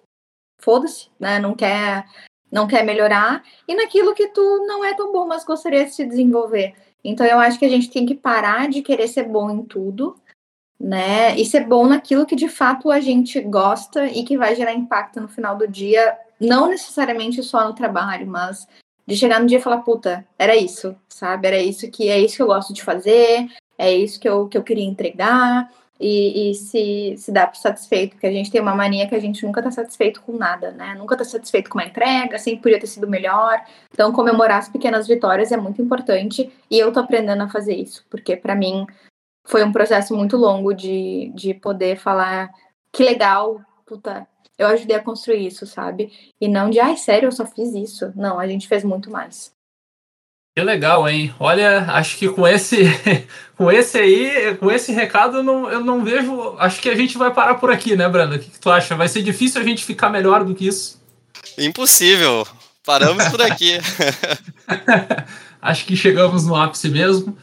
foda-se, né? Não quer, não quer melhorar. E naquilo que tu não é tão bom, mas gostaria de se desenvolver. Então, eu acho que a gente tem que parar de querer ser bom em tudo, né? E ser bom naquilo que de fato a gente gosta e que vai gerar impacto no final do dia, não necessariamente só no trabalho, mas de chegar no dia e falar, puta, era isso, sabe? Era isso que é isso que eu gosto de fazer, é isso que eu, que eu queria entregar, e, e se, se dá por satisfeito, porque a gente tem uma mania que a gente nunca tá satisfeito com nada, né? Nunca tá satisfeito com uma entrega, sempre podia ter sido melhor. Então, comemorar as pequenas vitórias é muito importante, e eu tô aprendendo a fazer isso, porque para mim foi um processo muito longo de, de poder falar que legal, puta, eu ajudei a construir isso, sabe? E não de, ai, sério, eu só fiz isso. Não, a gente fez muito mais. Que legal, hein? Olha, acho que com esse, com esse aí, com esse recado, eu não, eu não vejo. Acho que a gente vai parar por aqui, né, Branda? O que, que tu acha? Vai ser difícil a gente ficar melhor do que isso? Impossível. Paramos por aqui. acho que chegamos no ápice mesmo.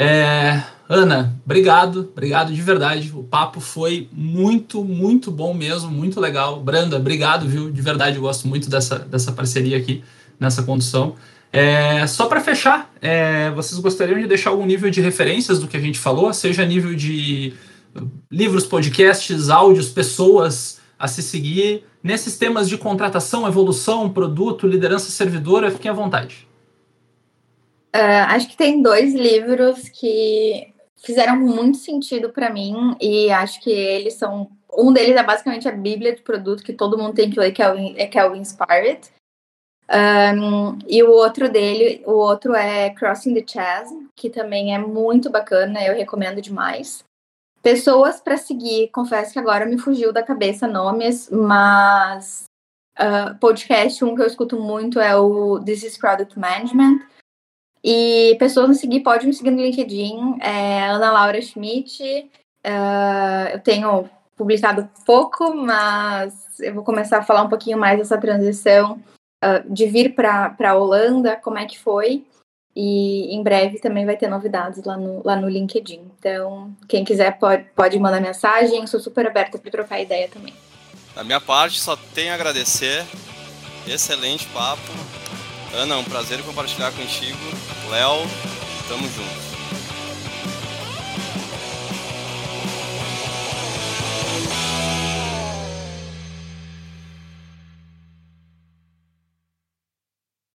É, Ana, obrigado, obrigado de verdade. O papo foi muito, muito bom mesmo, muito legal. Branda, obrigado, viu? De verdade, eu gosto muito dessa, dessa parceria aqui, nessa condução. É, só para fechar, é, vocês gostariam de deixar algum nível de referências do que a gente falou, seja nível de livros, podcasts, áudios, pessoas a se seguir, nesses temas de contratação, evolução, produto, liderança servidora, fiquem à vontade. Uh, acho que tem dois livros que fizeram muito sentido para mim e acho que eles são. Um deles é basicamente a Bíblia de produto que todo mundo tem que ler, que é o, que é o Inspired. Um, e o outro dele, o outro é Crossing the Chasm, que também é muito bacana, eu recomendo demais. Pessoas para seguir, confesso que agora me fugiu da cabeça nomes, mas uh, podcast, um que eu escuto muito é o This is Product Management. E pessoas me seguir, pode me seguir no LinkedIn, é Ana Laura Schmidt. Uh, eu tenho publicado pouco, mas eu vou começar a falar um pouquinho mais dessa transição uh, de vir para a Holanda, como é que foi. E em breve também vai ter novidades lá no, lá no LinkedIn. Então, quem quiser pode, pode mandar mensagem, sou super aberta para trocar ideia também. Da minha parte, só tenho a agradecer. Excelente papo. Ana, um prazer compartilhar contigo. Léo, tamo junto.